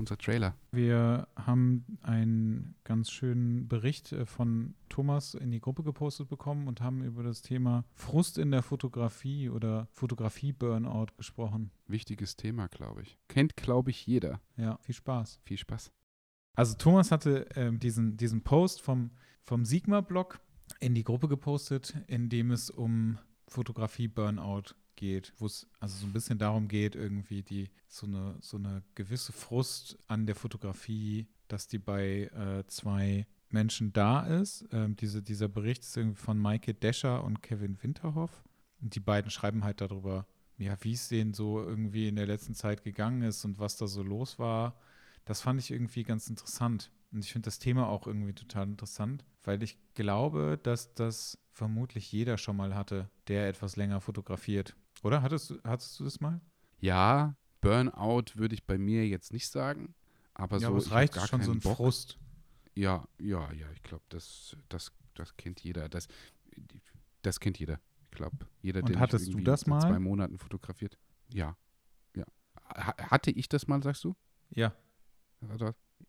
unser Trailer. Wir haben einen ganz schönen Bericht äh, von Thomas in die Gruppe gepostet bekommen und haben über das Thema Frust in der Fotografie oder Fotografie-Burnout gesprochen. Wichtiges Thema, glaube ich. Kennt, glaube ich, jeder. Ja, viel Spaß. Viel Spaß. Also Thomas hatte ähm, diesen, diesen Post vom, vom Sigma-Blog in die Gruppe gepostet, in dem es um Fotografie-Burnout geht, wo es also so ein bisschen darum geht, irgendwie die so eine, so eine gewisse Frust an der Fotografie, dass die bei äh, zwei Menschen da ist. Ähm, diese, dieser Bericht ist irgendwie von Maike Descher und Kevin Winterhoff. Und die beiden schreiben halt darüber, ja, wie es denen so irgendwie in der letzten Zeit gegangen ist und was da so los war. Das fand ich irgendwie ganz interessant. Und ich finde das Thema auch irgendwie total interessant, weil ich glaube, dass das vermutlich jeder schon mal hatte, der etwas länger fotografiert. Oder? Hattest du, hattest du das mal? Ja, Burnout würde ich bei mir jetzt nicht sagen. Aber ja, so. aber es reicht schon so ein Bock. Frust. Ja, ja, ja, ich glaube, das, das, das kennt jeder. Das, das kennt jeder. Ich glaube, jeder, Und der mich hattest du das mal? zwei Monaten fotografiert. Ja, ja. Ha hatte ich das mal, sagst du? Ja.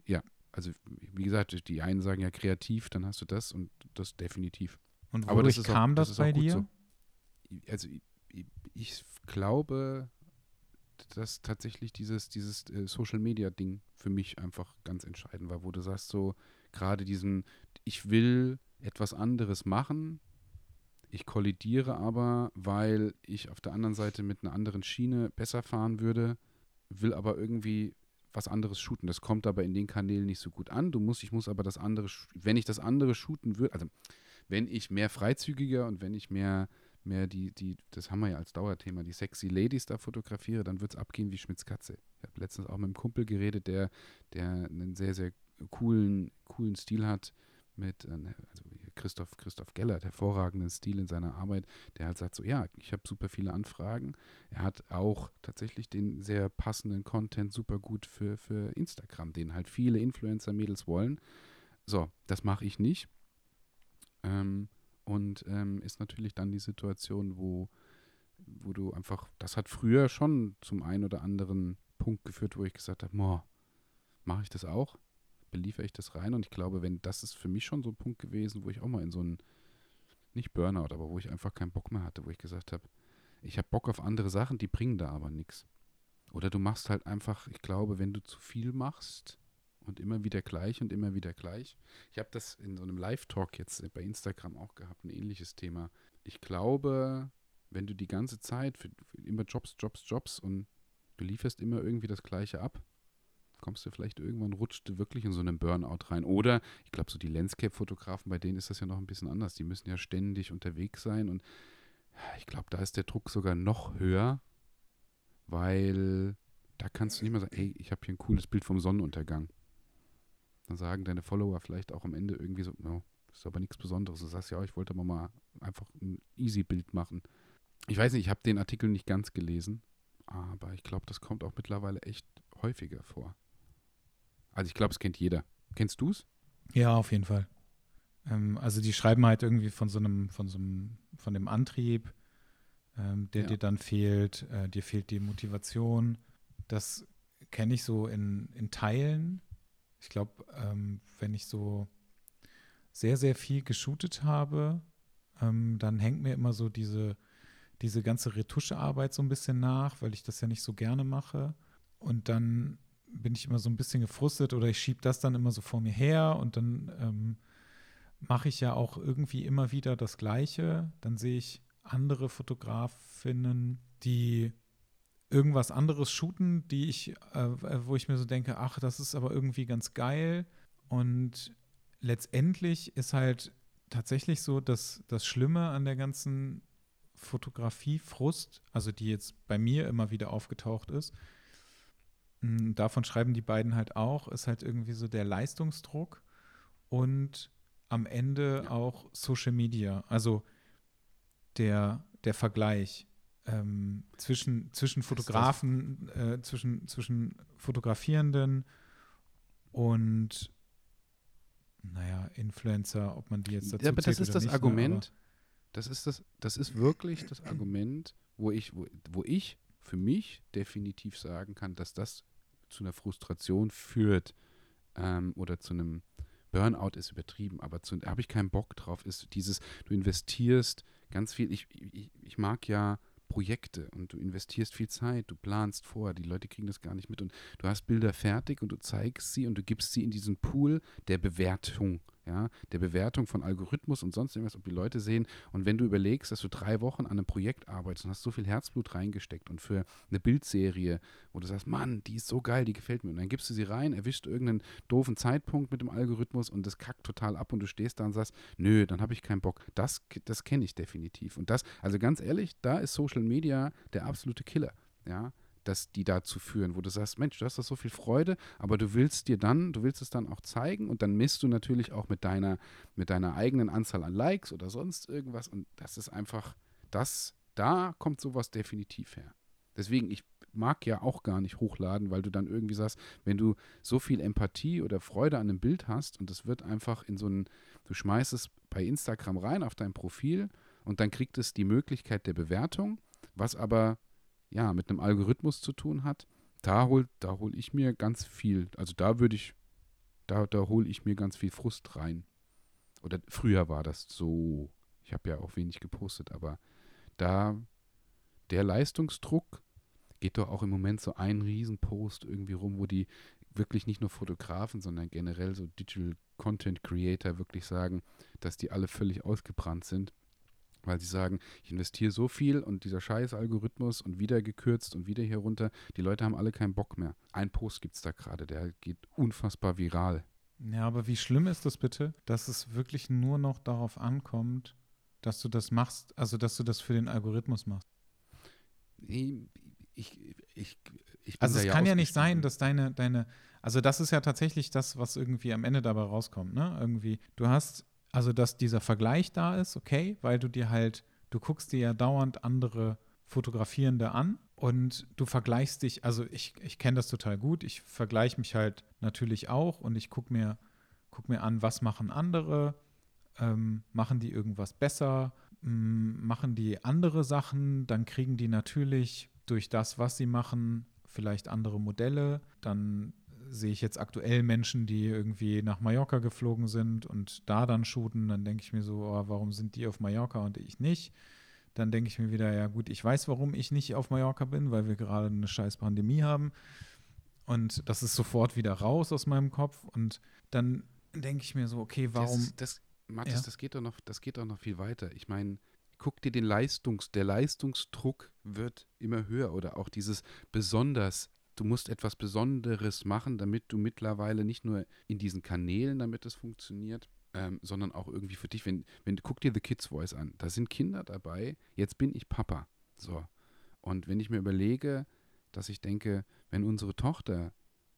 Ja, also wie gesagt, die einen sagen ja kreativ, dann hast du das und das definitiv. Und Aber das wodurch ist auch- kam das das, bei dir? so. Also ich, glaube, dass tatsächlich dieses, dieses äh, Social Media Ding für mich einfach ganz entscheidend war, wo du sagst, so gerade diesen, ich will etwas anderes machen, ich kollidiere aber, weil ich auf der anderen Seite mit einer anderen Schiene besser fahren würde, will aber irgendwie was anderes shooten. Das kommt aber in den Kanälen nicht so gut an. Du musst, ich muss aber das andere, wenn ich das andere shooten würde, also wenn ich mehr freizügiger und wenn ich mehr, mehr die, die, das haben wir ja als Dauerthema, die sexy Ladies da fotografiere, dann wird es abgehen wie Schmitz Katze. Ich habe letztens auch mit einem Kumpel geredet, der, der einen sehr, sehr coolen, coolen Stil hat mit, äh, also Christoph, Christoph Gellert, hervorragenden Stil in seiner Arbeit, der halt sagt so, ja, ich habe super viele Anfragen. Er hat auch tatsächlich den sehr passenden Content super gut für, für Instagram, den halt viele Influencer-Mädels wollen. So, das mache ich nicht. Ähm, und ähm, ist natürlich dann die Situation, wo, wo du einfach, das hat früher schon zum einen oder anderen Punkt geführt, wo ich gesagt habe, mache ich das auch? Beliefere ich das rein? Und ich glaube, wenn das ist für mich schon so ein Punkt gewesen, wo ich auch mal in so einen, nicht Burnout, aber wo ich einfach keinen Bock mehr hatte, wo ich gesagt habe, ich habe Bock auf andere Sachen, die bringen da aber nichts. Oder du machst halt einfach, ich glaube, wenn du zu viel machst und immer wieder gleich und immer wieder gleich. Ich habe das in so einem Live-Talk jetzt bei Instagram auch gehabt, ein ähnliches Thema. Ich glaube, wenn du die ganze Zeit für, für immer Jobs, Jobs, Jobs und du lieferst immer irgendwie das Gleiche ab, kommst du vielleicht irgendwann, rutscht du wirklich in so einen Burnout rein. Oder, ich glaube, so die Landscape-Fotografen, bei denen ist das ja noch ein bisschen anders. Die müssen ja ständig unterwegs sein und ich glaube, da ist der Druck sogar noch höher, weil da kannst du nicht mehr sagen, ey, ich habe hier ein cooles Bild vom Sonnenuntergang. Dann sagen deine Follower vielleicht auch am Ende irgendwie so, no, das ist aber nichts Besonderes. Du sagst ja, ich wollte aber mal einfach ein Easy-Bild machen. Ich weiß nicht, ich habe den Artikel nicht ganz gelesen, aber ich glaube, das kommt auch mittlerweile echt häufiger vor. Also ich glaube, es kennt jeder. Kennst du es? Ja, auf jeden Fall. Ähm, also die schreiben halt irgendwie von so einem, von so einem, von dem Antrieb, ähm, der Ja. dir dann fehlt, äh, dir fehlt die Motivation. Das kenne ich so in, in Teilen. Ich glaube, ähm, wenn ich so sehr, sehr viel geshootet habe, ähm, dann hängt mir immer so diese, diese ganze Retuschearbeit so ein bisschen nach, weil ich das ja nicht so gerne mache. Und dann bin ich immer so ein bisschen gefrustet oder ich schiebe das dann immer so vor mir her und dann ähm, mache ich ja auch irgendwie immer wieder das Gleiche. Dann sehe ich andere Fotografinnen, die irgendwas anderes shooten, die ich, äh, wo ich mir so denke, ach, das ist aber irgendwie ganz geil. Und letztendlich ist halt tatsächlich so, dass das Schlimme an der ganzen Fotografie, Frust, also die jetzt bei mir immer wieder aufgetaucht ist, mh, davon schreiben die beiden halt auch, ist halt irgendwie so der Leistungsdruck und am Ende auch Social Media, also der, der Vergleich ähm, zwischen, zwischen Fotografen, äh, zwischen, zwischen Fotografierenden und naja, Influencer, ob man die jetzt dazu Ja, aber das ist das nicht, ne, Argument. Das ist das, das ist wirklich das Argument, wo ich, wo, wo ich für mich definitiv sagen kann, dass das zu einer Frustration führt ähm, oder zu einem Burnout ist übertrieben, aber da habe ich keinen Bock drauf, ist dieses, du investierst ganz viel, ich, ich, ich mag ja Projekte und du investierst viel Zeit, du planst vor, die Leute kriegen das gar nicht mit und du hast Bilder fertig und du zeigst sie und du gibst sie in diesen Pool der Bewertung ja, der Bewertung von Algorithmus und sonst irgendwas, ob die Leute sehen. Und wenn du überlegst, dass du drei Wochen an einem Projekt arbeitest und hast so viel Herzblut reingesteckt und für eine Bildserie, wo du sagst, Mann, die ist so geil, die gefällt mir. Und dann gibst du sie rein, erwischst irgendeinen doofen Zeitpunkt mit dem Algorithmus und das kackt total ab und du stehst da und sagst, nö, dann habe ich keinen Bock. Das, das kenne ich definitiv. Und das, also ganz ehrlich, da ist Social Media der absolute Killer. Ja, dass die dazu führen, wo du sagst, Mensch, du hast da so viel Freude, aber du willst dir dann, du willst es dann auch zeigen und dann misst du natürlich auch mit deiner, mit deiner eigenen Anzahl an Likes oder sonst irgendwas und das ist einfach, das, da kommt sowas definitiv her. Deswegen, ich mag ja auch gar nicht hochladen, weil du dann irgendwie sagst, wenn du so viel Empathie oder Freude an einem Bild hast und es wird einfach in so einen, du schmeißt es bei Instagram rein auf dein Profil und dann kriegt es die Möglichkeit der Bewertung, was aber ja, mit einem Algorithmus zu tun hat, da hol, da hol ich mir ganz viel, also da würde ich, da, da hole ich mir ganz viel Frust rein. Oder früher war das so, ich habe ja auch wenig gepostet, aber da der Leistungsdruck geht doch auch im Moment so ein Riesenpost irgendwie rum, wo die wirklich nicht nur Fotografen, sondern generell so Digital Content Creator wirklich sagen, dass die alle völlig ausgebrannt sind weil sie sagen, ich investiere so viel und dieser scheiß Algorithmus und wieder gekürzt und wieder hier runter, die Leute haben alle keinen Bock mehr. Ein Post gibt es da gerade, der geht unfassbar viral. Ja, aber wie schlimm ist das bitte, dass es wirklich nur noch darauf ankommt, dass du das machst, also dass du das für den Algorithmus machst? Ich, ich, ich, ich also es ja kann ja nicht sein, dass deine, deine, also das ist ja tatsächlich das, was irgendwie am Ende dabei rauskommt, ne? Irgendwie, du hast also dass dieser Vergleich da ist, okay, weil du dir halt, du guckst dir ja dauernd andere Fotografierende an und du vergleichst dich, also ich, ich kenne das total gut, ich vergleiche mich halt natürlich auch und ich gucke mir, guck mir an, was machen andere, ähm, machen die irgendwas besser, ähm, machen die andere Sachen, dann kriegen die natürlich durch das, was sie machen, vielleicht andere Modelle, dann sehe ich jetzt aktuell Menschen, die irgendwie nach Mallorca geflogen sind und da dann shooten, dann denke ich mir so, oh, warum sind die auf Mallorca und ich nicht? Dann denke ich mir wieder, ja gut, ich weiß, warum ich nicht auf Mallorca bin, weil wir gerade eine scheiß Pandemie haben. Und das ist sofort wieder raus aus meinem Kopf. Und dann denke ich mir so, okay, warum. Das, das Mathis, ja? das geht doch noch, das geht doch noch viel weiter. Ich meine, guck dir den Leistungs, der Leistungsdruck wird immer höher oder auch dieses besonders du musst etwas Besonderes machen, damit du mittlerweile nicht nur in diesen Kanälen, damit es funktioniert, ähm, sondern auch irgendwie für dich, wenn, wenn guck dir The Kids Voice an, da sind Kinder dabei, jetzt bin ich Papa. So. Und wenn ich mir überlege, dass ich denke, wenn unsere Tochter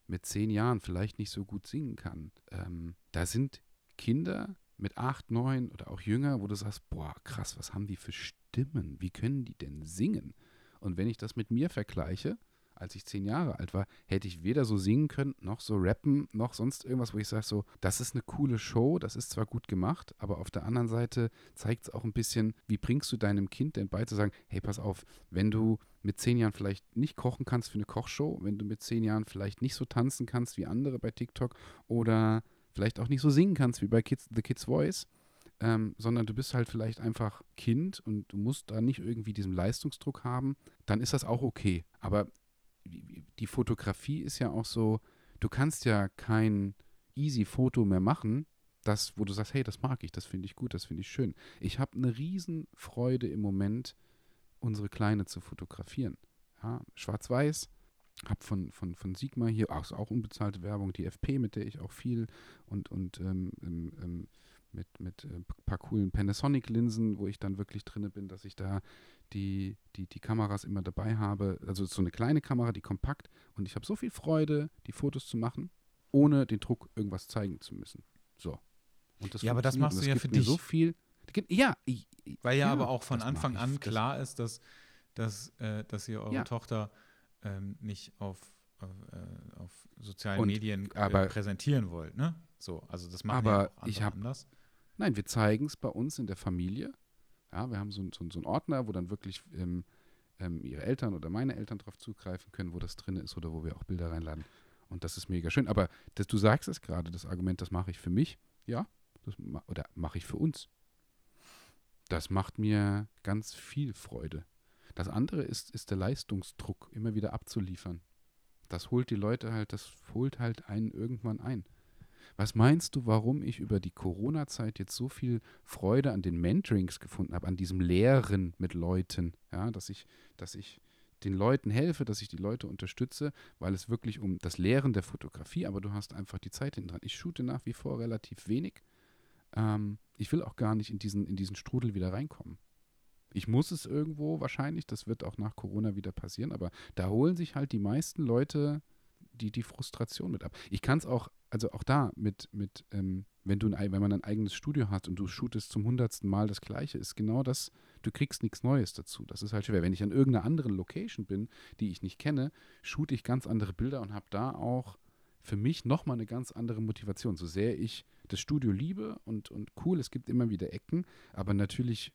mit zehn Jahren vielleicht nicht so gut singen kann, ähm, da sind Kinder mit acht, neun oder auch jünger, wo du sagst, boah, krass, was haben die für Stimmen? Wie können die denn singen? Und wenn ich das mit mir vergleiche, als ich zehn Jahre alt war, hätte ich weder so singen können, noch so rappen, noch sonst irgendwas, wo ich sage, so, das ist eine coole Show, das ist zwar gut gemacht, aber auf der anderen Seite zeigt es auch ein bisschen, wie bringst du deinem Kind denn bei zu sagen, hey, pass auf, wenn du mit zehn Jahren vielleicht nicht kochen kannst für eine Kochshow, wenn du mit zehn Jahren vielleicht nicht so tanzen kannst wie andere bei TikTok oder vielleicht auch nicht so singen kannst wie bei Kids, The Kids Voice, ähm, sondern du bist halt vielleicht einfach Kind und du musst da nicht irgendwie diesen Leistungsdruck haben, dann ist das auch okay. Aber die Fotografie ist ja auch so, du kannst ja kein easy Foto mehr machen, das, wo du sagst, hey, das mag ich, das finde ich gut, das finde ich schön. Ich habe eine Riesenfreude im Moment, unsere Kleine zu fotografieren. Ja, Schwarz-Weiß, habe von, von, von Sigma hier, auch, auch unbezahlte Werbung, die FP, mit der ich auch viel und, und ähm, ähm, ähm mit, mit ein äh, paar coolen Panasonic-Linsen, wo ich dann wirklich drinne bin, dass ich da die, die, die Kameras immer dabei habe. Also so eine kleine Kamera, die kompakt. Und ich habe so viel Freude, die Fotos zu machen, ohne den Druck irgendwas zeigen zu müssen. So. ja, aber das machst du ja für dich. so viel. Ja, ich, weil ja, ja, aber auch von Anfang an klar ist, dass, dass, äh, dass ihr eure ja. Tochter ähm, nicht auf, äh, auf sozialen Und, Medien äh, aber, präsentieren wollt, ne? So, also das machen aber ja ich hab, anders. Nein, wir zeigen es bei uns in der Familie ja, wir haben so, so, so einen Ordner, wo dann wirklich ähm, ähm, ihre Eltern oder meine Eltern drauf zugreifen können, wo das drin ist oder wo wir auch Bilder reinladen. Und das ist mega schön. Aber das, du sagst es gerade, das Argument, das mache ich für mich, ja, das, oder mache ich für uns. Das macht mir ganz viel Freude. Das andere ist, ist der Leistungsdruck, immer wieder abzuliefern. Das holt die Leute halt, das holt halt einen irgendwann ein. Was meinst du, warum ich über die Corona-Zeit jetzt so viel Freude an den Mentorings gefunden habe, an diesem Lehren mit Leuten, ja, dass ich, dass ich den Leuten helfe, dass ich die Leute unterstütze, weil es wirklich um das Lehren der Fotografie, aber du hast einfach die Zeit hinten dran. Ich shoote nach wie vor relativ wenig. Ähm, ich will auch gar nicht in diesen, in diesen Strudel wieder reinkommen. Ich muss es irgendwo wahrscheinlich, das wird auch nach Corona wieder passieren, aber da holen sich halt die meisten Leute die, die Frustration mit ab. Ich kann es auch, also auch da mit, mit ähm, wenn du ein, wenn man ein eigenes Studio hat und du shootest zum hundertsten Mal das Gleiche, ist genau das, du kriegst nichts Neues dazu. Das ist halt schwer. Wenn ich an irgendeiner anderen Location bin, die ich nicht kenne, shoote ich ganz andere Bilder und habe da auch für mich nochmal eine ganz andere Motivation. So sehr ich das Studio liebe und, und cool, es gibt immer wieder Ecken, aber natürlich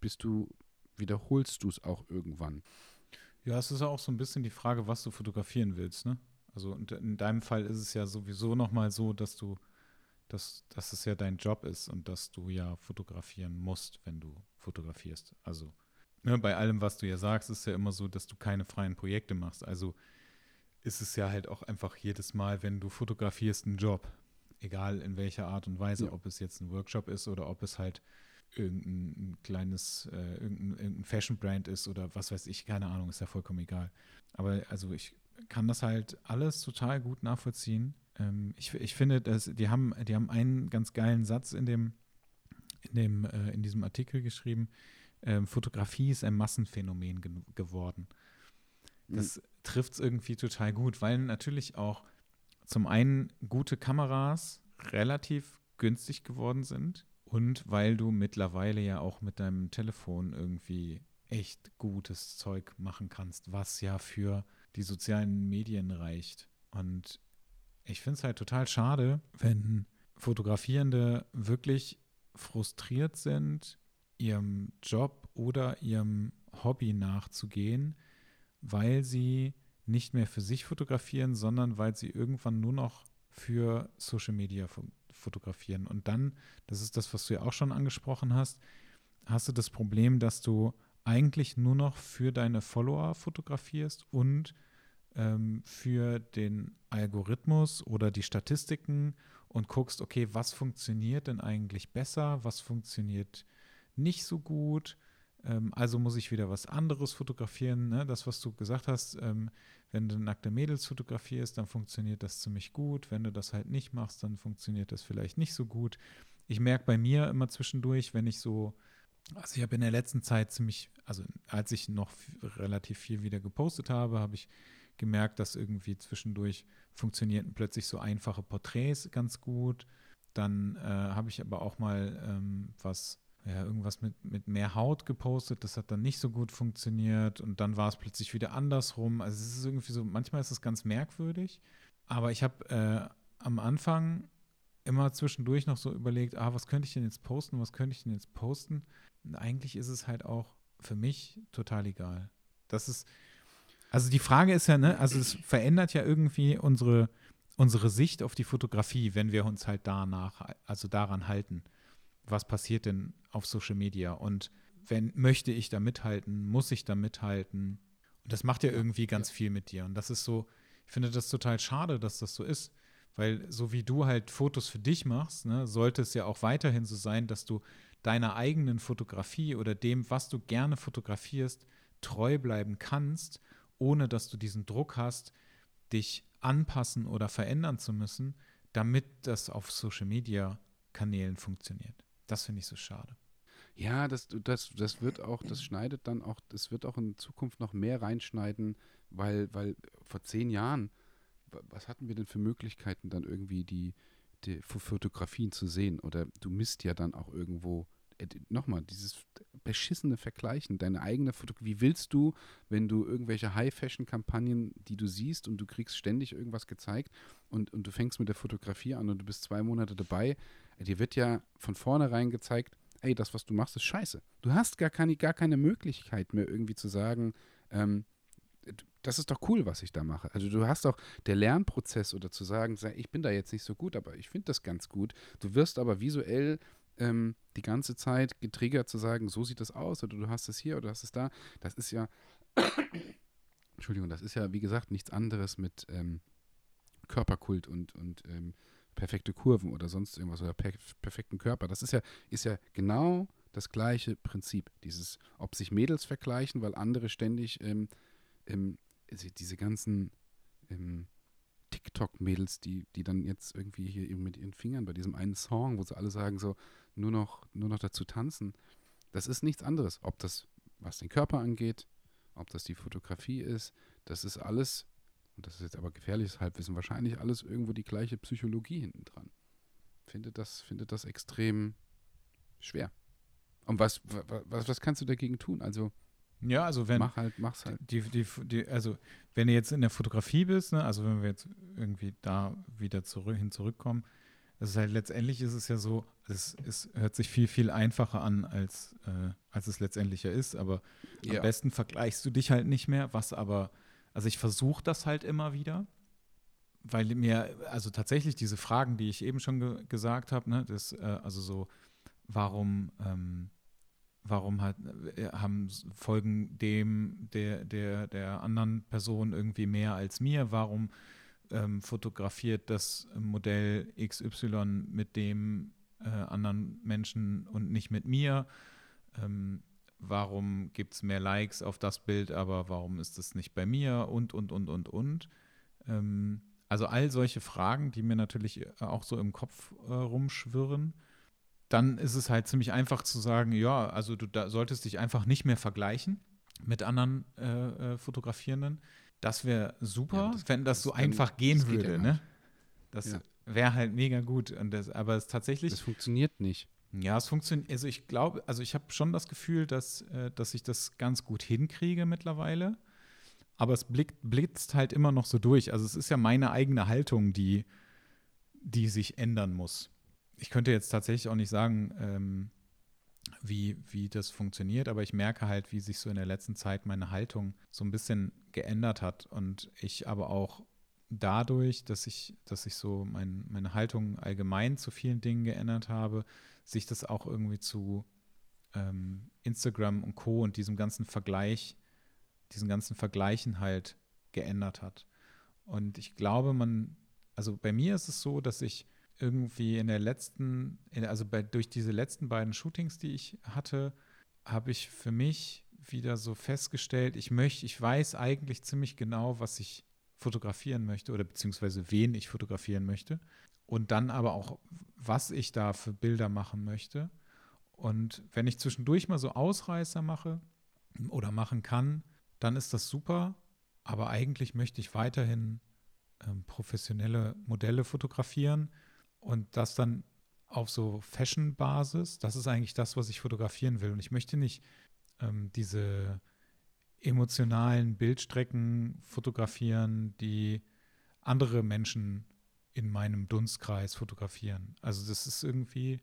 bist du, wiederholst du es auch irgendwann. Ja, es ist auch so ein bisschen die Frage, was du fotografieren willst, ne? Also in deinem Fall ist es ja sowieso nochmal so, dass du, dass, dass es ja dein Job ist und dass du ja fotografieren musst, wenn du fotografierst. Also ne, bei allem, was du ja sagst, ist ja immer so, dass du keine freien Projekte machst. Also ist es ja halt auch einfach jedes Mal, wenn du fotografierst, ein Job. Egal in welcher Art und Weise, ja. ob es jetzt ein Workshop ist oder ob es halt irgendein kleines, äh, irgendein, irgendein Fashion-Brand ist oder was weiß ich, keine Ahnung, ist ja vollkommen egal. Aber also ich kann das halt alles total gut nachvollziehen. Ähm, ich, ich finde, dass die haben, die haben einen ganz geilen Satz in dem, in dem, äh, in diesem Artikel geschrieben. Ähm, Fotografie ist ein Massenphänomen ge geworden. Das mhm. trifft es irgendwie total gut, weil natürlich auch zum einen gute Kameras relativ günstig geworden sind und weil du mittlerweile ja auch mit deinem Telefon irgendwie echt gutes Zeug machen kannst, was ja für die sozialen Medien reicht. Und ich finde es halt total schade, wenn Fotografierende wirklich frustriert sind, ihrem Job oder ihrem Hobby nachzugehen, weil sie nicht mehr für sich fotografieren, sondern weil sie irgendwann nur noch für Social Media fotografieren. Und dann, das ist das, was du ja auch schon angesprochen hast, hast du das Problem, dass du eigentlich nur noch für deine Follower fotografierst und ähm, für den Algorithmus oder die Statistiken und guckst, okay, was funktioniert denn eigentlich besser, was funktioniert nicht so gut. Ähm, also muss ich wieder was anderes fotografieren. Ne? Das, was du gesagt hast, ähm, wenn du nackte Mädels fotografierst, dann funktioniert das ziemlich gut. Wenn du das halt nicht machst, dann funktioniert das vielleicht nicht so gut. Ich merke bei mir immer zwischendurch, wenn ich so also ich habe in der letzten Zeit ziemlich, also als ich noch relativ viel wieder gepostet habe, habe ich gemerkt, dass irgendwie zwischendurch funktionierten plötzlich so einfache Porträts ganz gut. Dann äh, habe ich aber auch mal ähm, was, ja, irgendwas mit, mit mehr Haut gepostet. Das hat dann nicht so gut funktioniert. Und dann war es plötzlich wieder andersrum. Also es ist irgendwie so, manchmal ist es ganz merkwürdig. Aber ich habe äh, am Anfang immer zwischendurch noch so überlegt, ah, was könnte ich denn jetzt posten, was könnte ich denn jetzt posten? Eigentlich ist es halt auch für mich total egal. Das ist, also die Frage ist ja, ne, also es verändert ja irgendwie unsere, unsere Sicht auf die Fotografie, wenn wir uns halt danach, also daran halten. Was passiert denn auf Social Media? Und wenn möchte ich da mithalten, muss ich da mithalten? Und das macht ja irgendwie ganz ja. viel mit dir. Und das ist so, ich finde das total schade, dass das so ist. Weil so wie du halt Fotos für dich machst, ne, sollte es ja auch weiterhin so sein, dass du deiner eigenen Fotografie oder dem, was du gerne fotografierst, treu bleiben kannst, ohne dass du diesen Druck hast, dich anpassen oder verändern zu müssen, damit das auf Social Media Kanälen funktioniert. Das finde ich so schade. Ja, das, das, das wird auch, das schneidet dann auch, das wird auch in Zukunft noch mehr reinschneiden, weil, weil vor zehn Jahren, was hatten wir denn für Möglichkeiten, dann irgendwie die, die Fotografien zu sehen. Oder du misst ja dann auch irgendwo, äh, nochmal, dieses beschissene Vergleichen, deine eigene Fotografie. Wie willst du, wenn du irgendwelche High-Fashion-Kampagnen, die du siehst und du kriegst ständig irgendwas gezeigt und, und du fängst mit der Fotografie an und du bist zwei Monate dabei, äh, dir wird ja von vornherein gezeigt, ey, das, was du machst, ist scheiße. Du hast gar keine, gar keine Möglichkeit mehr irgendwie zu sagen, ähm, das ist doch cool, was ich da mache. Also du hast doch der Lernprozess oder zu sagen, ich bin da jetzt nicht so gut, aber ich finde das ganz gut. Du wirst aber visuell ähm, die ganze Zeit getriggert zu sagen, so sieht das aus oder du hast es hier oder du hast es da. Das ist ja, Entschuldigung, das ist ja wie gesagt nichts anderes mit ähm, Körperkult und, und ähm, perfekte Kurven oder sonst irgendwas oder per perfekten Körper. Das ist ja, ist ja genau das gleiche Prinzip. Dieses, ob sich Mädels vergleichen, weil andere ständig ähm, ähm, diese ganzen ähm, TikTok-Mädels, die, die dann jetzt irgendwie hier eben mit ihren Fingern bei diesem einen Song, wo sie alle sagen, so nur noch, nur noch dazu tanzen, das ist nichts anderes. Ob das, was den Körper angeht, ob das die Fotografie ist, das ist alles, und das ist jetzt aber gefährliches Halbwissen, wahrscheinlich alles irgendwo die gleiche Psychologie hinten dran. Finde das, finde das extrem schwer. Und was, was, was kannst du dagegen tun? Also ja, also wenn. Mach halt, mach's halt. Die, die, die, also, wenn du jetzt in der Fotografie bist, ne, also wenn wir jetzt irgendwie da wieder zurück, hin zurückkommen, das ist halt letztendlich ist es ja so, es, es hört sich viel, viel einfacher an, als, äh, als es letztendlich ja ist, aber ja. am besten vergleichst du dich halt nicht mehr, was aber, also ich versuche das halt immer wieder, weil mir, also tatsächlich diese Fragen, die ich eben schon ge gesagt habe, ne, das, äh, also so, warum, ähm, warum hat, äh, haben folgen dem der, der, der anderen Person irgendwie mehr als mir? Warum ähm, fotografiert das Modell XY mit dem äh, anderen Menschen und nicht mit mir? Ähm, warum gibt es mehr Likes auf das Bild, aber warum ist es nicht bei mir? Und, und, und, und, und. Ähm, also all solche Fragen, die mir natürlich auch so im Kopf äh, rumschwirren dann ist es halt ziemlich einfach zu sagen, ja, also du da solltest dich einfach nicht mehr vergleichen mit anderen äh, äh, Fotografierenden. Das wäre super, ja, das, wenn das, das so dann, einfach gehen das würde. Ja ne? Das ja. wäre halt mega gut. Und das, aber es tatsächlich. Das funktioniert nicht. Ja, es funktioniert. Also ich glaube, also ich habe schon das Gefühl, dass, äh, dass ich das ganz gut hinkriege mittlerweile. Aber es blickt, blitzt halt immer noch so durch. Also es ist ja meine eigene Haltung, die, die sich ändern muss ich könnte jetzt tatsächlich auch nicht sagen, ähm, wie, wie das funktioniert, aber ich merke halt, wie sich so in der letzten Zeit meine Haltung so ein bisschen geändert hat und ich aber auch dadurch, dass ich, dass ich so mein, meine Haltung allgemein zu vielen Dingen geändert habe, sich das auch irgendwie zu ähm, Instagram und Co. und diesem ganzen Vergleich, diesen ganzen Vergleichen halt geändert hat. Und ich glaube, man, also bei mir ist es so, dass ich irgendwie in der letzten, also bei, durch diese letzten beiden Shootings, die ich hatte, habe ich für mich wieder so festgestellt, ich möchte, ich weiß eigentlich ziemlich genau, was ich fotografieren möchte oder beziehungsweise wen ich fotografieren möchte und dann aber auch, was ich da für Bilder machen möchte. Und wenn ich zwischendurch mal so Ausreißer mache oder machen kann, dann ist das super. Aber eigentlich möchte ich weiterhin ähm, professionelle Modelle fotografieren und das dann auf so Fashion-Basis, das ist eigentlich das, was ich fotografieren will. Und ich möchte nicht ähm, diese emotionalen Bildstrecken fotografieren, die andere Menschen in meinem Dunstkreis fotografieren. Also das ist irgendwie,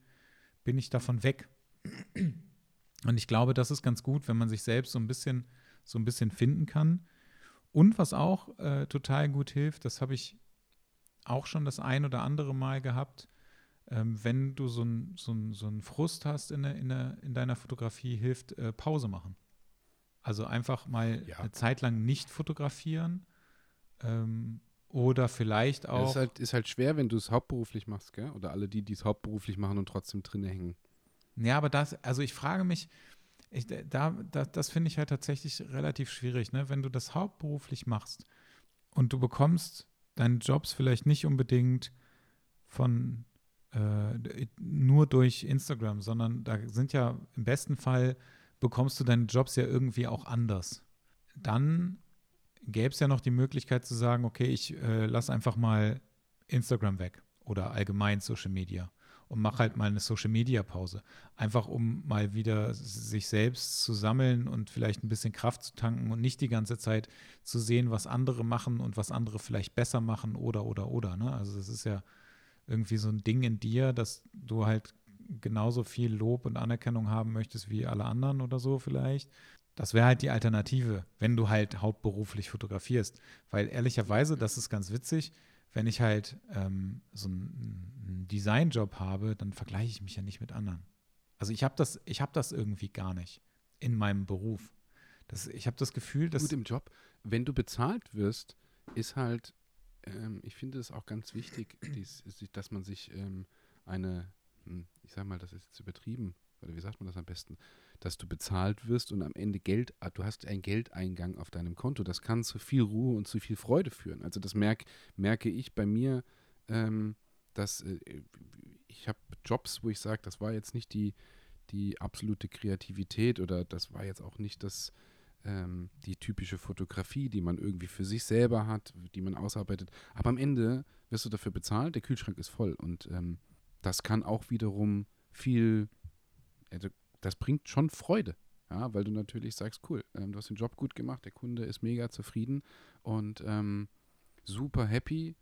bin ich davon weg. Und ich glaube, das ist ganz gut, wenn man sich selbst so ein bisschen, so ein bisschen finden kann. Und was auch äh, total gut hilft, das habe ich auch schon das ein oder andere Mal gehabt, ähm, wenn du so einen so so ein Frust hast in, der, in, der, in deiner Fotografie, hilft äh, Pause machen. Also einfach mal ja. eine Zeit lang nicht fotografieren ähm, oder vielleicht auch. Es ist halt, ist halt schwer, wenn du es hauptberuflich machst, gell? Oder alle die, die es hauptberuflich machen und trotzdem drin hängen. Ja, aber das, also ich frage mich, ich, da, da, das finde ich halt tatsächlich relativ schwierig, ne? Wenn du das hauptberuflich machst und du bekommst deine Jobs vielleicht nicht unbedingt von äh, nur durch Instagram, sondern da sind ja im besten Fall bekommst du deine Jobs ja irgendwie auch anders. Dann gäbe es ja noch die Möglichkeit zu sagen, okay, ich äh, lasse einfach mal Instagram weg oder allgemein Social Media und mach halt mal eine Social Media Pause. Einfach um mal wieder sich selbst zu sammeln und vielleicht ein bisschen Kraft zu tanken und nicht die ganze Zeit zu sehen, was andere machen und was andere vielleicht besser machen oder oder oder. Ne? Also das ist ja irgendwie so ein Ding in dir, dass du halt genauso viel Lob und Anerkennung haben möchtest wie alle anderen oder so vielleicht. Das wäre halt die Alternative, wenn du halt hauptberuflich fotografierst. Weil ehrlicherweise, das ist ganz witzig, wenn ich halt ähm, so einen, Designjob habe, dann vergleiche ich mich ja nicht mit anderen. Also ich habe das, ich habe das irgendwie gar nicht in meinem Beruf. Das, ich habe das Gefühl, dass. Gut im Job, wenn du bezahlt wirst, ist halt, ähm, ich finde es auch ganz wichtig, dies, dass man sich ähm, eine, hm, ich sag mal, das ist jetzt übertrieben, oder wie sagt man das am besten, dass du bezahlt wirst und am Ende Geld, ah, du hast einen Geldeingang auf deinem Konto. Das kann zu viel Ruhe und zu viel Freude führen. Also das merk, merke ich bei mir, ähm, dass äh, ich habe Jobs, wo ich sage, das war jetzt nicht die, die absolute Kreativität oder das war jetzt auch nicht das, ähm, die typische Fotografie, die man irgendwie für sich selber hat, die man ausarbeitet. Aber am Ende wirst du dafür bezahlt, der Kühlschrank ist voll und ähm, das kann auch wiederum viel, also das bringt schon Freude. Ja, weil du natürlich sagst, cool, ähm, du hast den Job gut gemacht, der Kunde ist mega zufrieden und ähm, super happy.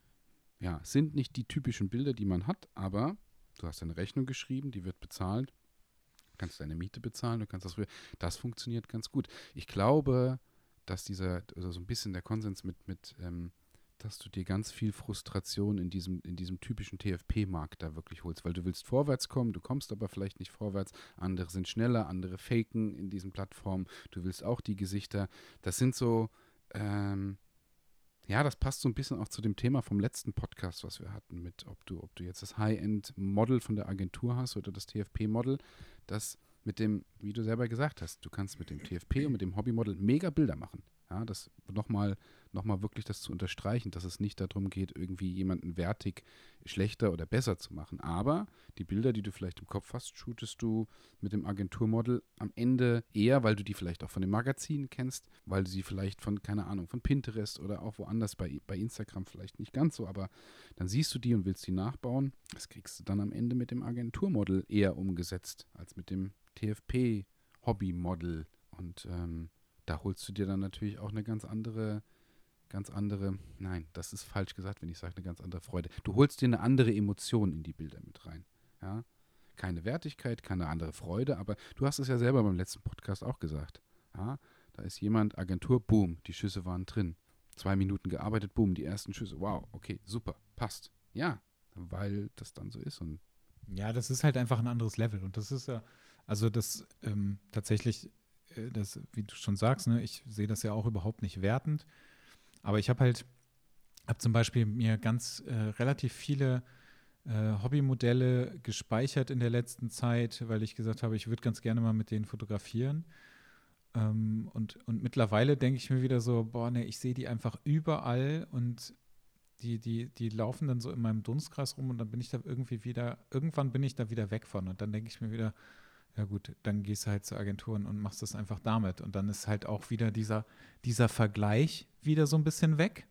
Ja, sind nicht die typischen Bilder, die man hat, aber du hast eine Rechnung geschrieben, die wird bezahlt. Du kannst deine Miete bezahlen, du kannst das Das funktioniert ganz gut. Ich glaube, dass dieser, also so ein bisschen der Konsens mit, mit ähm, dass du dir ganz viel Frustration in diesem, in diesem typischen TFP-Markt da wirklich holst, weil du willst vorwärts kommen, du kommst aber vielleicht nicht vorwärts, andere sind schneller, andere faken in diesen Plattformen, du willst auch die Gesichter. Das sind so, ähm, ja, das passt so ein bisschen auch zu dem Thema vom letzten Podcast, was wir hatten, mit ob du, ob du jetzt das High-End-Model von der Agentur hast oder das TFP-Model, das mit dem, wie du selber gesagt hast, du kannst mit dem TFP und mit dem Hobby-Model mega Bilder machen. Ja, das nochmal nochmal wirklich das zu unterstreichen, dass es nicht darum geht, irgendwie jemanden wertig schlechter oder besser zu machen. Aber die Bilder, die du vielleicht im Kopf hast, shootest du mit dem Agenturmodel am Ende eher, weil du die vielleicht auch von den Magazinen kennst, weil du sie vielleicht von, keine Ahnung, von Pinterest oder auch woanders bei, bei Instagram vielleicht nicht ganz so, aber dann siehst du die und willst die nachbauen. Das kriegst du dann am Ende mit dem Agenturmodel eher umgesetzt als mit dem TFP-Hobbymodel. Und ähm, da holst du dir dann natürlich auch eine ganz andere ganz andere, nein, das ist falsch gesagt, wenn ich sage, eine ganz andere Freude. Du holst dir eine andere Emotion in die Bilder mit rein. Ja? Keine Wertigkeit, keine andere Freude, aber du hast es ja selber beim letzten Podcast auch gesagt. Ja? Da ist jemand, Agentur, boom, die Schüsse waren drin. Zwei Minuten gearbeitet, boom, die ersten Schüsse. Wow, okay, super, passt. Ja, weil das dann so ist. Und ja, das ist halt einfach ein anderes Level. Und das ist ja, also das ähm, tatsächlich, das, wie du schon sagst, ne, ich sehe das ja auch überhaupt nicht wertend. Aber ich habe halt, habe zum Beispiel mir ganz äh, relativ viele äh, Hobbymodelle gespeichert in der letzten Zeit, weil ich gesagt habe, ich würde ganz gerne mal mit denen fotografieren. Ähm, und, und mittlerweile denke ich mir wieder so, boah, ne, ich sehe die einfach überall und die, die, die laufen dann so in meinem Dunstkreis rum und dann bin ich da irgendwie wieder, irgendwann bin ich da wieder weg von und dann denke ich mir wieder, ja gut, dann gehst du halt zu Agenturen und machst das einfach damit. Und dann ist halt auch wieder dieser, dieser Vergleich wieder so ein bisschen weg.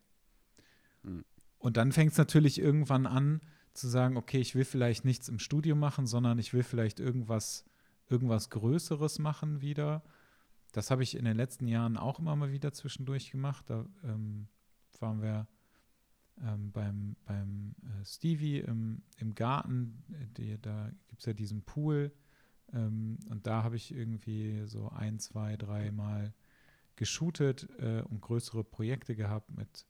Mhm. Und dann fängt es natürlich irgendwann an zu sagen, okay, ich will vielleicht nichts im Studio machen, sondern ich will vielleicht irgendwas, irgendwas Größeres machen wieder. Das habe ich in den letzten Jahren auch immer mal wieder zwischendurch gemacht. Da ähm, waren wir ähm, beim, beim äh, Stevie im, im Garten. Die, da gibt es ja diesen Pool ähm, und da habe ich irgendwie so ein, zwei, drei Mal geshootet äh, und größere Projekte gehabt mit,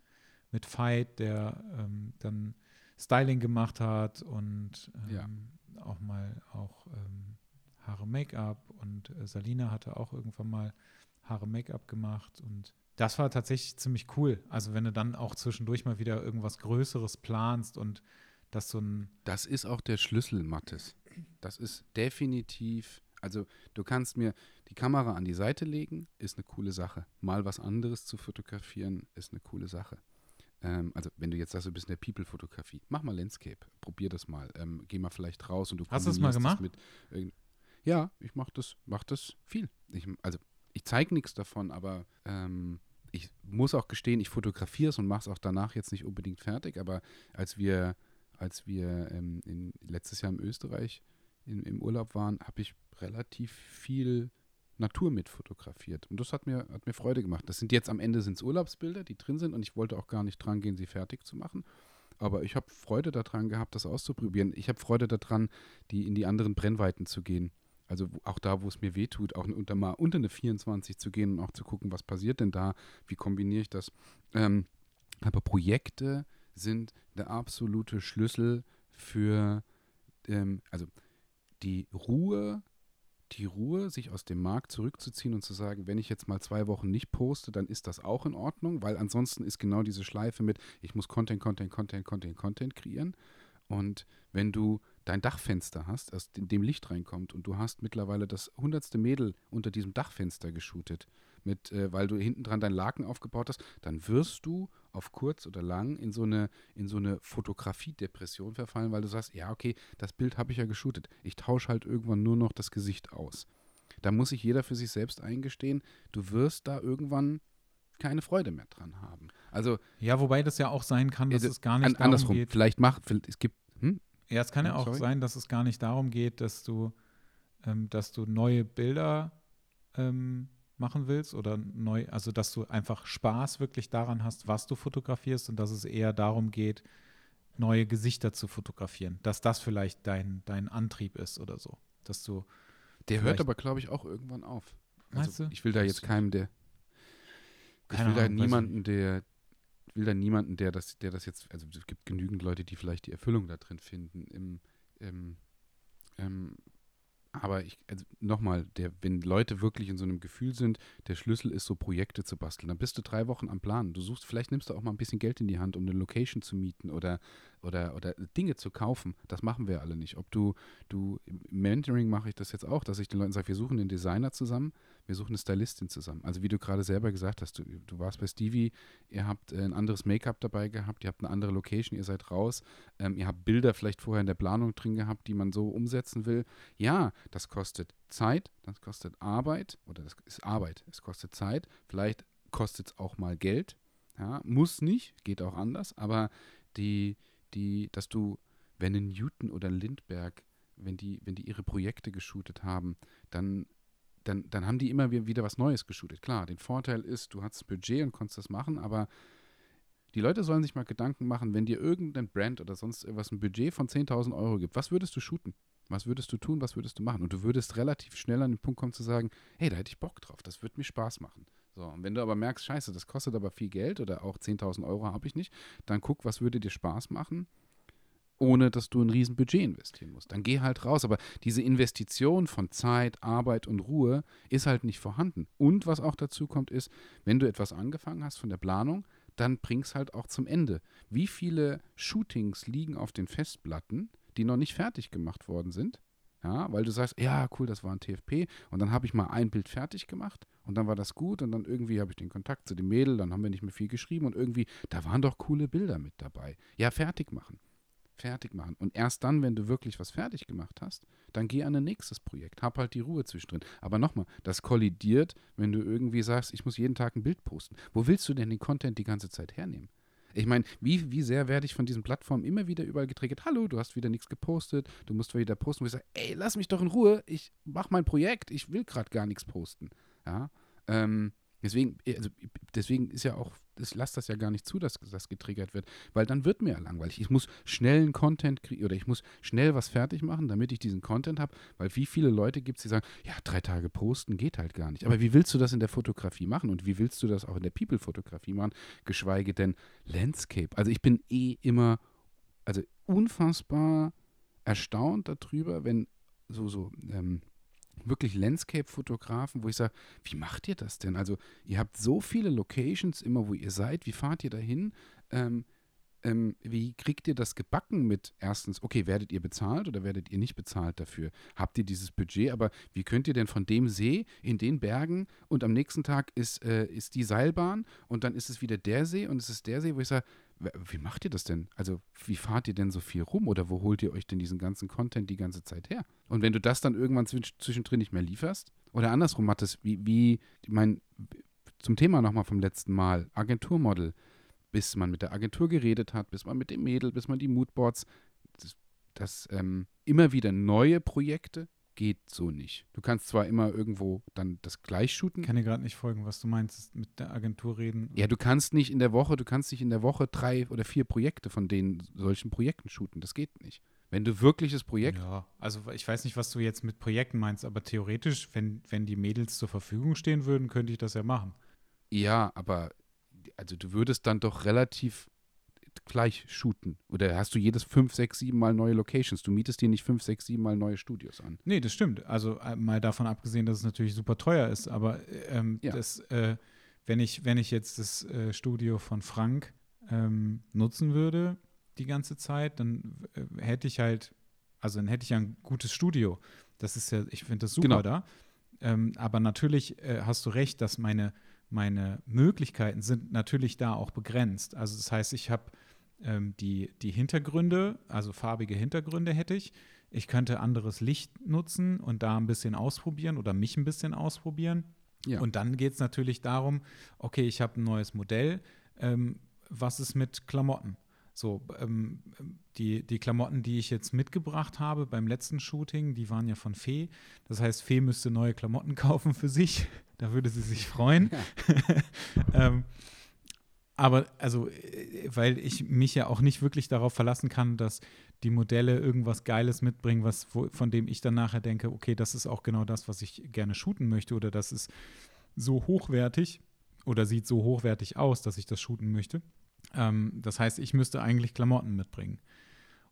mit Fight, der ähm, dann Styling gemacht hat und ähm, ja. auch mal auch ähm, Haare Make-up und äh, Salina hatte auch irgendwann mal Haare Make-up gemacht und das war tatsächlich ziemlich cool. Also wenn du dann auch zwischendurch mal wieder irgendwas Größeres planst und das so ein Das ist auch der Schlüssel, Mattes. Das ist definitiv, also du kannst mir die Kamera an die Seite legen, ist eine coole Sache. Mal was anderes zu fotografieren, ist eine coole Sache. Ähm, also wenn du jetzt sagst, du bist in der People-Fotografie, mach mal Landscape, probier das mal. Ähm, geh mal vielleicht raus und du Hast du das mal gemacht? Mit, äh, ja, ich mach das, mach das viel. Ich, also ich zeige nichts davon, aber ähm, ich muss auch gestehen, ich fotografiere es und mache es auch danach jetzt nicht unbedingt fertig, aber als wir als wir ähm, in, letztes Jahr in Österreich in, im Urlaub waren, habe ich relativ viel Natur mit fotografiert. Und das hat mir, hat mir Freude gemacht. Das sind jetzt am Ende sind's Urlaubsbilder, die drin sind und ich wollte auch gar nicht dran gehen, sie fertig zu machen. Aber ich habe Freude daran gehabt, das auszuprobieren. Ich habe Freude daran, die in die anderen Brennweiten zu gehen. Also auch da, wo es mir weh tut, auch unter mal unter eine 24 zu gehen und auch zu gucken, was passiert denn da, wie kombiniere ich das. Ähm, aber Projekte sind der absolute Schlüssel für, ähm, also die Ruhe, die Ruhe, sich aus dem Markt zurückzuziehen und zu sagen, wenn ich jetzt mal zwei Wochen nicht poste, dann ist das auch in Ordnung, weil ansonsten ist genau diese Schleife mit, ich muss Content, Content, Content, Content, Content kreieren. Und wenn du dein Dachfenster hast, aus dem Licht reinkommt und du hast mittlerweile das hundertste Mädel unter diesem Dachfenster geshootet, mit, äh, weil du hinten dran dein Laken aufgebaut hast, dann wirst du auf kurz oder lang in so eine, in so eine Fotografie-Depression verfallen, weil du sagst, ja, okay, das Bild habe ich ja geshootet. Ich tausche halt irgendwann nur noch das Gesicht aus. Da muss sich jeder für sich selbst eingestehen, du wirst da irgendwann keine Freude mehr dran haben. Also ja, wobei das ja auch sein kann, dass äh, es gar nicht an, darum andersrum. geht. Vielleicht macht, es gibt, hm? Ja, es kann ja Ja, auch sorry. sein, dass es gar nicht darum geht, dass du, ähm, dass du neue Bilder ähm, machen willst oder neu, also dass du einfach Spaß wirklich daran hast, was du fotografierst und dass es eher darum geht, neue Gesichter zu fotografieren. Dass das vielleicht dein, dein Antrieb ist oder so. Dass du, Der hört aber, glaube ich, auch irgendwann auf. Meinst Also, du? ich will da jetzt keinem, der. Ich will da Ahnung, ich niemanden, der. Will da niemanden, der das, der das jetzt. Also es gibt genügend Leute, die vielleicht die Erfüllung da drin finden. Im, im, ähm, aber ich, also nochmal, wenn Leute wirklich in so einem Gefühl sind, der Schlüssel ist so Projekte zu basteln, dann bist du drei Wochen am Planen. Du suchst, vielleicht nimmst du auch mal ein bisschen Geld in die Hand, um eine Location zu mieten oder, oder, oder Dinge zu kaufen. Das machen wir alle nicht. Ob du, du, Mentoring mache ich das jetzt auch, dass ich den Leuten sage, wir suchen einen Designer zusammen, wir suchen eine Stylistin zusammen. Also wie du gerade selber gesagt hast, du, du warst bei Stevie, ihr habt äh, ein anderes Make-up dabei gehabt, ihr habt eine andere Location, ihr seid raus, ähm, ihr habt Bilder vielleicht vorher in der Planung drin gehabt, die man so umsetzen will. Ja, das kostet Zeit, das kostet Arbeit, oder das ist Arbeit, es kostet Zeit, vielleicht kostet es auch mal Geld. Ja, muss nicht, geht auch anders, aber die, die, dass du, wenn ein Newton oder Lindberg, wenn die, wenn die ihre Projekte geshootet haben, dann, dann, dann haben die immer wi- wieder was Neues geshootet. Klar, den Vorteil ist, du hast das Budget und konntest das machen, aber die Leute sollen sich mal Gedanken machen, wenn dir irgendein Brand oder sonst irgendwas ein Budget von 10.000 Euro gibt, was würdest du shooten? Was würdest du tun? Was würdest du machen? Und du würdest relativ schnell an den Punkt kommen zu sagen, hey, da hätte ich Bock drauf, das würde mir Spaß machen. So, und wenn du aber merkst, scheiße, das kostet aber viel Geld oder auch 10.000 Euro habe ich nicht, dann guck, was würde dir Spaß machen, ohne dass du ein riesen Budget investieren musst. Dann geh halt raus. Aber diese Investition von Zeit, Arbeit und Ruhe ist halt nicht vorhanden. Und was auch dazu kommt, ist, wenn du etwas angefangen hast von der Planung, dann bring's halt auch zum Ende. Wie viele Shootings liegen auf den Festplatten, die noch nicht fertig gemacht worden sind? Ja, weil du sagst, ja, cool, das war ein TFP und dann habe ich mal ein Bild fertig gemacht und dann war das gut und dann irgendwie habe ich den Kontakt zu dem Mädel, dann haben wir nicht mehr viel geschrieben und irgendwie, da waren doch coole Bilder mit dabei. Ja, fertig machen. Fertig machen. Und erst dann, wenn du wirklich was fertig gemacht hast, dann geh an ein nächstes Projekt. Hab halt die Ruhe zwischendrin. Aber nochmal, das kollidiert, wenn du irgendwie sagst, ich muss jeden Tag ein Bild posten. Wo willst du denn den Content die ganze Zeit hernehmen? Ich meine, wie, wie sehr werde ich von diesen Plattformen immer wieder überall getriggert? Hallo, du hast wieder nichts gepostet, du musst wieder posten. Wo ich sage, ey, lass mich doch in Ruhe, ich mach mein Projekt, ich will gerade gar nichts posten. Ja, ähm, deswegen, also, deswegen ist ja auch, ich lasse das ja gar nicht zu, dass das getriggert wird, weil dann wird mir ja langweilig. Ich muss schnellen Content kriegen oder ich muss schnell was fertig machen, damit ich diesen Content habe, weil wie viele Leute gibt es, die sagen, ja, drei Tage posten geht halt gar nicht. Aber wie willst du das in der Fotografie machen und wie willst du das auch in der People-Fotografie machen, geschweige denn Landscape? Also ich bin eh immer, also unfassbar erstaunt darüber, wenn so, so, ähm, wirklich Landscape-Fotografen, wo ich sage, wie macht ihr das denn? Also ihr habt so viele Locations immer, wo ihr seid, wie fahrt ihr dahin? Ähm, ähm, wie kriegt ihr das gebacken mit erstens, okay, werdet ihr bezahlt oder werdet ihr nicht bezahlt dafür? Habt ihr dieses Budget, aber wie könnt ihr denn von dem See in den Bergen und am nächsten Tag ist, äh, ist die Seilbahn und dann ist es wieder der See und es ist der See, wo ich sage, wie macht ihr das denn? Also wie fahrt ihr denn so viel rum oder wo holt ihr euch denn diesen ganzen Content die ganze Zeit her? Und wenn du das dann irgendwann zwisch zwischendrin nicht mehr lieferst oder andersrum, Mathis, wie, wie ich meine, zum Thema nochmal vom letzten Mal, Agenturmodel, bis man mit der Agentur geredet hat, bis man mit dem Mädel, bis man die Moodboards, das, das ähm, immer wieder neue Projekte geht so nicht. Du kannst zwar immer irgendwo dann das gleich shooten. kann dir gerade nicht folgen, was du meinst, mit der Agentur reden. Ja, du kannst nicht in der Woche, du kannst nicht in der Woche drei oder vier Projekte von den solchen Projekten shooten. Das geht nicht. Wenn du wirkliches Projekt. Ja, also ich weiß nicht, was du jetzt mit Projekten meinst, aber theoretisch, wenn, wenn die Mädels zur Verfügung stehen würden, könnte ich das ja machen. Ja, aber also du würdest dann doch relativ gleich shooten. Oder hast du jedes fünf, sechs, sieben Mal neue Locations? Du mietest dir nicht fünf, sechs, sieben Mal neue Studios an. Nee, das stimmt. Also äh, mal davon abgesehen, dass es natürlich super teuer ist, aber ähm, Ja. das, äh, wenn, ich, wenn ich jetzt das äh, Studio von Frank ähm, nutzen würde die ganze Zeit, dann äh, hätte ich halt, also dann hätte ich ja ein gutes Studio. Das ist ja, ich finde das super Genau. da. Ähm, aber natürlich äh, hast du recht, dass meine, meine Möglichkeiten sind natürlich da auch begrenzt. Also das heißt, ich habe ähm, die, die Hintergründe, also farbige Hintergründe hätte ich. Ich könnte anderes Licht nutzen und da ein bisschen ausprobieren oder mich ein bisschen ausprobieren. Ja. Und dann geht es natürlich darum, okay, ich habe ein neues Modell. Ähm, was ist mit Klamotten? So, ähm, die, die Klamotten, die ich jetzt mitgebracht habe beim letzten Shooting, die waren ja von Fee. Das heißt, Fee müsste neue Klamotten kaufen für sich. Da würde sie sich freuen. ähm, aber also, äh, weil ich mich ja auch nicht wirklich darauf verlassen kann, dass die Modelle irgendwas Geiles mitbringen, was, wo, von dem ich dann nachher denke, okay, das ist auch genau das, was ich gerne shooten möchte oder das ist so hochwertig oder sieht so hochwertig aus, dass ich das shooten möchte. Ähm, das heißt, ich müsste eigentlich Klamotten mitbringen.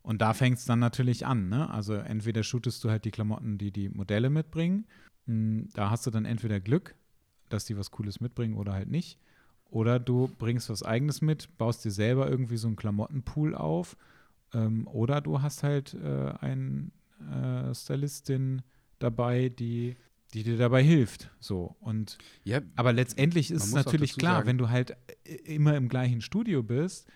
Und da fängt es dann natürlich an. Ne? Also entweder shootest du halt die Klamotten, die die Modelle mitbringen. Mm, Da hast du dann entweder Glück, dass die was Cooles mitbringen oder halt nicht. Oder du bringst was Eigenes mit, baust dir selber irgendwie so einen Klamottenpool auf. Ähm, oder du hast halt äh, einen äh, Stylistin dabei, die, die dir dabei hilft. So. Und ja, aber letztendlich ist es natürlich klar, sagen- wenn du halt äh, immer im gleichen Studio bist,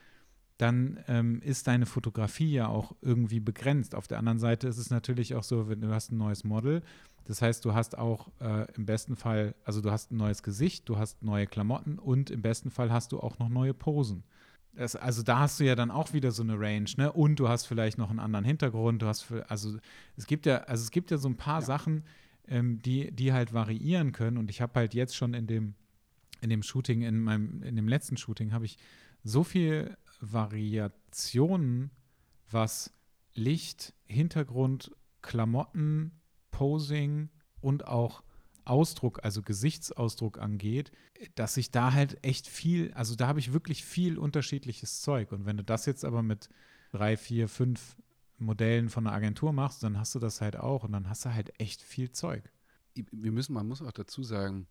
dann ähm, ist deine Fotografie ja auch irgendwie begrenzt. Auf der anderen Seite ist es natürlich auch so, wenn du hast ein neues Model, das heißt, du hast auch äh, im besten Fall, also du hast ein neues Gesicht, du hast neue Klamotten und im besten Fall hast du auch noch neue Posen. Das, also da hast du ja dann auch wieder so eine Range, ne? Und du hast vielleicht noch einen anderen Hintergrund. Du hast für, also es gibt ja, also es gibt ja so ein paar Sachen, ähm, die, die halt variieren können. Und ich habe halt jetzt schon in dem, in dem Shooting, in meinem, in dem letzten Shooting, habe ich so viel Variationen, was Licht, Hintergrund, Klamotten, Posing und auch Ausdruck, also Gesichtsausdruck angeht, dass ich da halt echt viel, also da habe ich wirklich viel unterschiedliches Zeug. Und wenn du das jetzt aber mit drei, vier, fünf Modellen von einer Agentur machst, dann hast du das halt auch und dann hast du halt echt viel Zeug. wir müssen, man muss auch dazu sagen,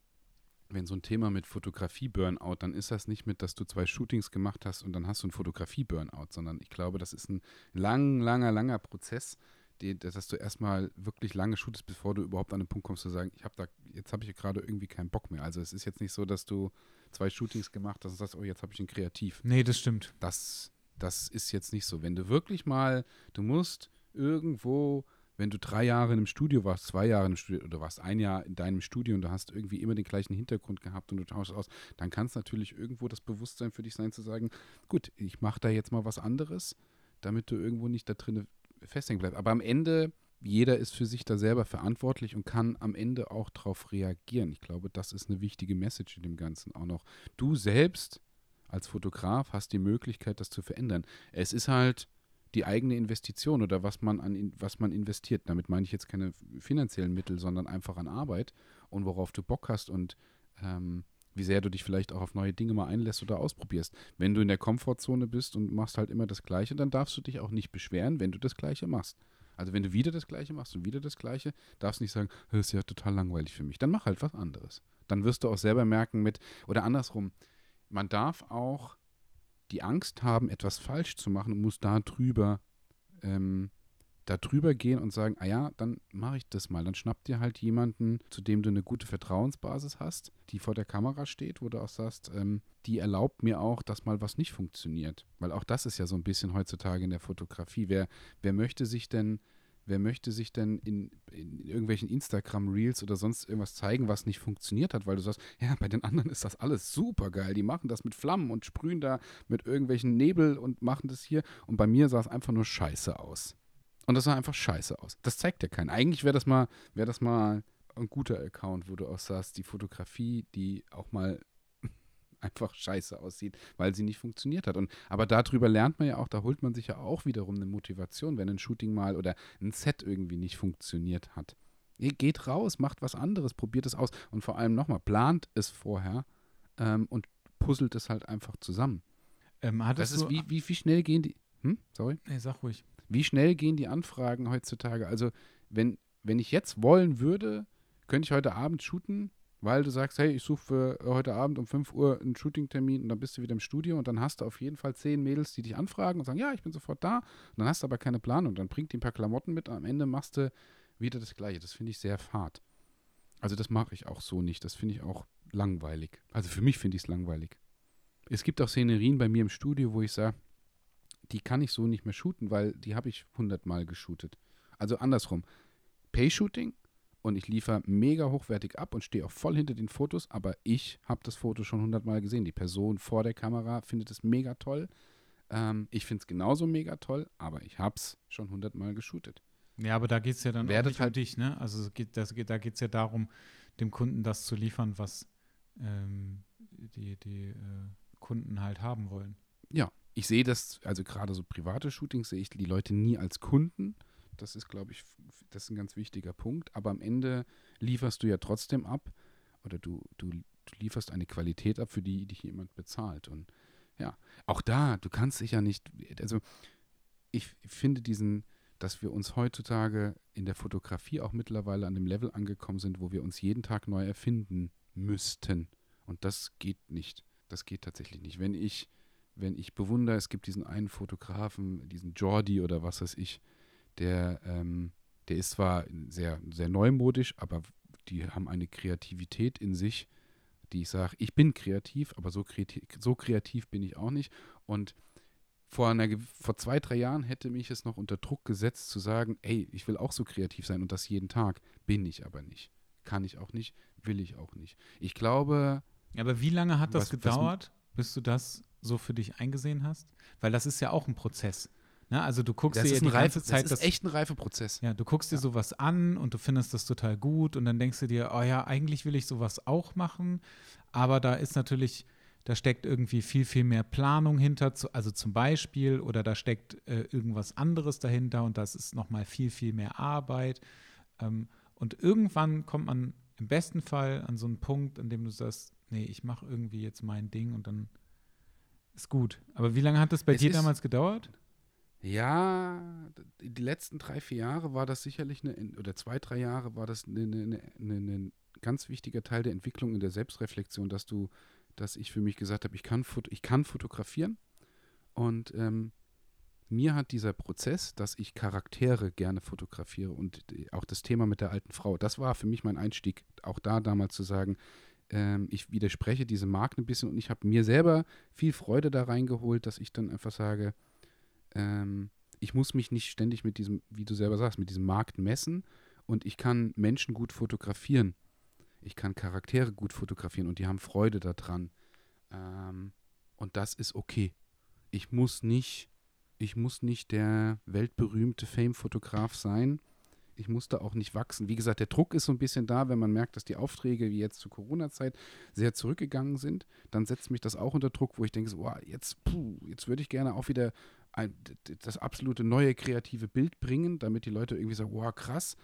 wenn so ein Thema mit Fotografie-Burnout, dann ist das nicht mit, dass du zwei Shootings gemacht hast und dann hast du ein Fotografie-Burnout, sondern ich glaube, das ist ein lang, langer, langer Prozess, die, dass du erstmal wirklich lange shootest, bevor du überhaupt an den Punkt kommst zu sagen, ich habe da, jetzt habe ich gerade irgendwie keinen Bock mehr. Also es ist jetzt nicht so, dass du zwei Shootings gemacht hast und sagst, oh, jetzt habe ich einen Kreativ. Nee, das stimmt. Das, das ist jetzt nicht so. Wenn du wirklich mal, du musst irgendwo, wenn du drei Jahre in einem Studio warst, zwei Jahre im Studio oder warst ein Jahr in deinem Studio und du hast irgendwie immer den gleichen Hintergrund gehabt und du tauschst aus, dann kann es natürlich irgendwo das Bewusstsein für dich sein zu sagen, gut, ich mache da jetzt mal was anderes, damit du irgendwo nicht da drin festhängen bleibst. Aber am Ende, jeder ist für sich da selber verantwortlich und kann am Ende auch darauf reagieren. Ich glaube, das ist eine wichtige Message in dem Ganzen auch noch. Du selbst als Fotograf hast die Möglichkeit, das zu verändern. Es ist halt die eigene Investition oder was man an was man investiert. Damit meine ich jetzt keine finanziellen Mittel, sondern einfach an Arbeit und worauf du Bock hast und ähm, wie sehr du dich vielleicht auch auf neue Dinge mal einlässt oder ausprobierst. Wenn du in der Komfortzone bist und machst halt immer das Gleiche, dann darfst du dich auch nicht beschweren, wenn du das Gleiche machst. Also wenn du wieder das Gleiche machst und wieder das Gleiche, darfst du nicht sagen, das ist ja total langweilig für mich. Dann mach halt was anderes. Dann wirst du auch selber merken mit, oder andersrum, man darf auch die Angst haben, etwas falsch zu machen und muss da drüber, ähm, da drüber gehen und sagen, ah ja, dann mache ich das mal. Dann schnapp dir halt jemanden, zu dem du eine gute Vertrauensbasis hast, die vor der Kamera steht, wo du auch sagst, ähm, die erlaubt mir auch, dass mal was nicht funktioniert. Weil auch das ist ja so ein bisschen heutzutage in der Fotografie. Wer, wer möchte sich denn, wer möchte sich denn in, in irgendwelchen Instagram-Reels oder sonst irgendwas zeigen, was nicht funktioniert hat, weil du sagst, ja, bei den anderen ist das alles super geil. Die machen das mit Flammen und sprühen da mit irgendwelchen Nebel und machen das hier. Und bei mir sah es einfach nur scheiße aus. Und das sah einfach scheiße aus. Das zeigt ja keinen. Eigentlich wäre das mal, wäre das mal ein guter Account, wo du auch sagst, die Fotografie, die auch mal einfach scheiße aussieht, weil sie nicht funktioniert hat. Und, aber darüber lernt man ja auch, da holt man sich ja auch wiederum eine Motivation, wenn ein Shooting mal oder ein Set irgendwie nicht funktioniert hat. Ihr geht raus, macht was anderes, probiert es aus und vor allem nochmal, plant es vorher ähm, und puzzelt es halt einfach zusammen. Ähm, das ist wie, wie, wie schnell gehen die. Hm? Sorry? Nee, sag ruhig. Wie schnell gehen die Anfragen heutzutage? Also, wenn, wenn ich jetzt wollen würde, könnte ich heute Abend shooten, weil du sagst, hey, ich suche für heute Abend um 5 Uhr einen Shooting-Termin und dann bist du wieder im Studio und dann hast du auf jeden Fall zehn Mädels, die dich anfragen und sagen, ja, ich bin sofort da. Und dann hast du aber keine Planung. Dann bringt die ein paar Klamotten mit und am Ende machst du wieder das Gleiche. Das finde ich sehr fad. Also das mache ich auch so nicht. Das finde ich auch langweilig. Also für mich finde ich es langweilig. Es gibt auch Szenerien bei mir im Studio, wo ich sage, die kann ich so nicht mehr shooten, weil die habe ich hundertmal geshootet. Also andersrum. Pay-Shooting und ich liefere mega hochwertig ab und stehe auch voll hinter den Fotos, aber ich habe das Foto schon hundertmal gesehen. Die Person vor der Kamera findet es mega toll. Ähm, ich finde es genauso mega toll, aber ich habe es schon hundertmal geshootet. Ja, aber da geht es ja dann Werdet auch nicht halt um dich, ne? Also geht, das, da geht es ja darum, dem Kunden das zu liefern, was ähm, die, die äh, Kunden halt haben wollen. Ja, ich sehe das, also gerade so private Shootings sehe ich die Leute nie als Kunden. Das ist, glaube ich, das ist ein ganz wichtiger Punkt. Aber am Ende lieferst du ja trotzdem ab oder du, du, du lieferst eine Qualität ab, für die dich jemand bezahlt. Und ja, auch da, du kannst dich ja nicht, also ich finde diesen, dass wir uns heutzutage in der Fotografie auch mittlerweile an dem Level angekommen sind, wo wir uns jeden Tag neu erfinden müssten. Und das geht nicht. Das geht tatsächlich nicht. Wenn ich, wenn ich bewundere, es gibt diesen einen Fotografen, diesen Jordi oder was weiß ich, der, ähm, der ist zwar sehr, sehr neumodisch, aber die haben eine Kreativität in sich, die ich sage, ich bin kreativ, aber so kreativ, so kreativ bin ich auch nicht. Und vor, einer, vor zwei, drei Jahren hätte mich es noch unter Druck gesetzt zu sagen, ey, ich will auch so kreativ sein und das jeden Tag. Bin ich aber nicht. Kann ich auch nicht, will ich auch nicht. Ich glaube. Aber wie lange hat das was, gedauert, was, bis du das so für dich eingesehen hast? Weil das ist ja auch ein Prozess. Ne? Also du guckst das dir ja die ganze Zeit. Das ist echt ein Reifeprozess. Ja, du guckst dir ja. sowas an und du findest das total gut und dann denkst du dir, oh ja, eigentlich will ich sowas auch machen, aber da ist natürlich da steckt irgendwie viel, viel mehr Planung hinter, also zum Beispiel, oder da steckt äh, irgendwas anderes dahinter und das ist nochmal viel, viel mehr Arbeit. Ähm, und irgendwann kommt man im besten Fall an so einen Punkt, an dem du sagst, nee, ich mache irgendwie jetzt mein Ding und dann ist gut. Aber wie lange hat das bei es dir damals gedauert? Ja, die letzten drei, vier Jahre war das sicherlich eine, oder zwei, drei Jahre war das ein ganz wichtiger Teil der Entwicklung in der Selbstreflexion, dass du dass ich für mich gesagt habe, ich kann, ich kann fotografieren. Und ähm, mir hat dieser Prozess, dass ich Charaktere gerne fotografiere und auch das Thema mit der alten Frau, das war für mich mein Einstieg, auch da damals zu sagen, ähm, ich widerspreche diesem Markt ein bisschen und ich habe mir selber viel Freude da reingeholt, dass ich dann einfach sage, ähm, ich muss mich nicht ständig mit diesem, wie du selber sagst, mit diesem Markt messen und ich kann Menschen gut fotografieren ich kann Charaktere gut fotografieren und die haben Freude daran. Ähm, und das ist okay. Ich muss nicht, ich muss nicht der weltberühmte Fame-Fotograf sein. Ich muss da auch nicht wachsen. Wie gesagt, der Druck ist so ein bisschen da, wenn man merkt, dass die Aufträge, wie jetzt zur Corona-Zeit, sehr zurückgegangen sind. Dann setzt mich das auch unter Druck, wo ich denke, so, oh, jetzt, puh, jetzt würde ich gerne auch wieder ein, das absolute neue kreative Bild bringen, damit die Leute irgendwie sagen, wow, krass,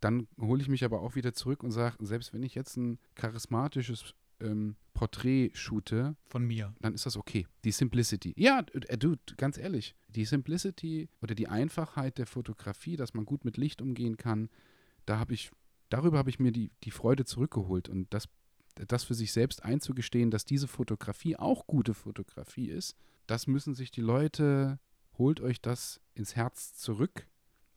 dann hole ich mich aber auch wieder zurück und sage, selbst wenn ich jetzt ein charismatisches ähm, Porträt shoote. Von mir. Dann ist das okay. Die Simplicity. Ja, äh, du, ganz ehrlich, die Simplicity oder die Einfachheit der Fotografie, dass man gut mit Licht umgehen kann, da habe ich, darüber habe ich mir die, die Freude zurückgeholt und das, das für sich selbst einzugestehen, dass diese Fotografie auch gute Fotografie ist, das müssen sich die Leute, holt euch das ins Herz zurück,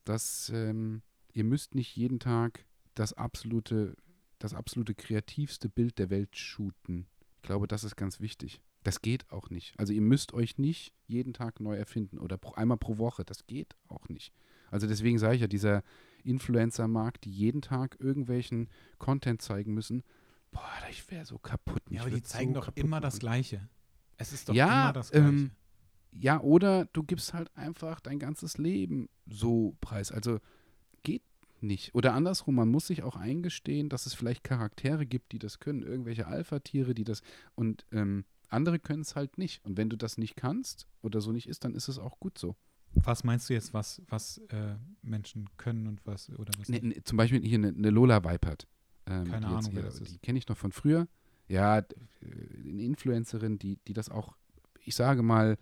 dass ähm, ihr müsst nicht jeden Tag das absolute, das absolute kreativste Bild der Welt shooten. Ich glaube, das ist ganz wichtig. Das geht auch nicht. Also ihr müsst euch nicht jeden Tag neu erfinden oder pro, einmal pro Woche. Das geht auch nicht. Also deswegen sage ich ja, dieser Influencer-Markt, die jeden Tag irgendwelchen Content zeigen müssen, boah, ich wäre so kaputt. Ja, aber die zeigen so doch immer machen. das Gleiche. Es ist doch ja, immer das Gleiche. Ähm, ja, oder du gibst halt einfach dein ganzes Leben so preis. Also nicht. Oder andersrum, man muss sich auch eingestehen, dass es vielleicht Charaktere gibt, die das können. Irgendwelche Alpha-Tiere, die das. Und ähm, andere können es halt nicht. Und wenn du das nicht kannst oder so nicht ist, dann ist es auch gut so. Was meinst du jetzt, was, was äh, Menschen können und was oder was ne, ne, zum Beispiel hier eine, eine Lola Weipert. Ähm, Keine Ahnung, hier, wer das ist. Die kenne ich noch von früher. Ja, äh, eine Influencerin, die, die das auch, ich sage mal,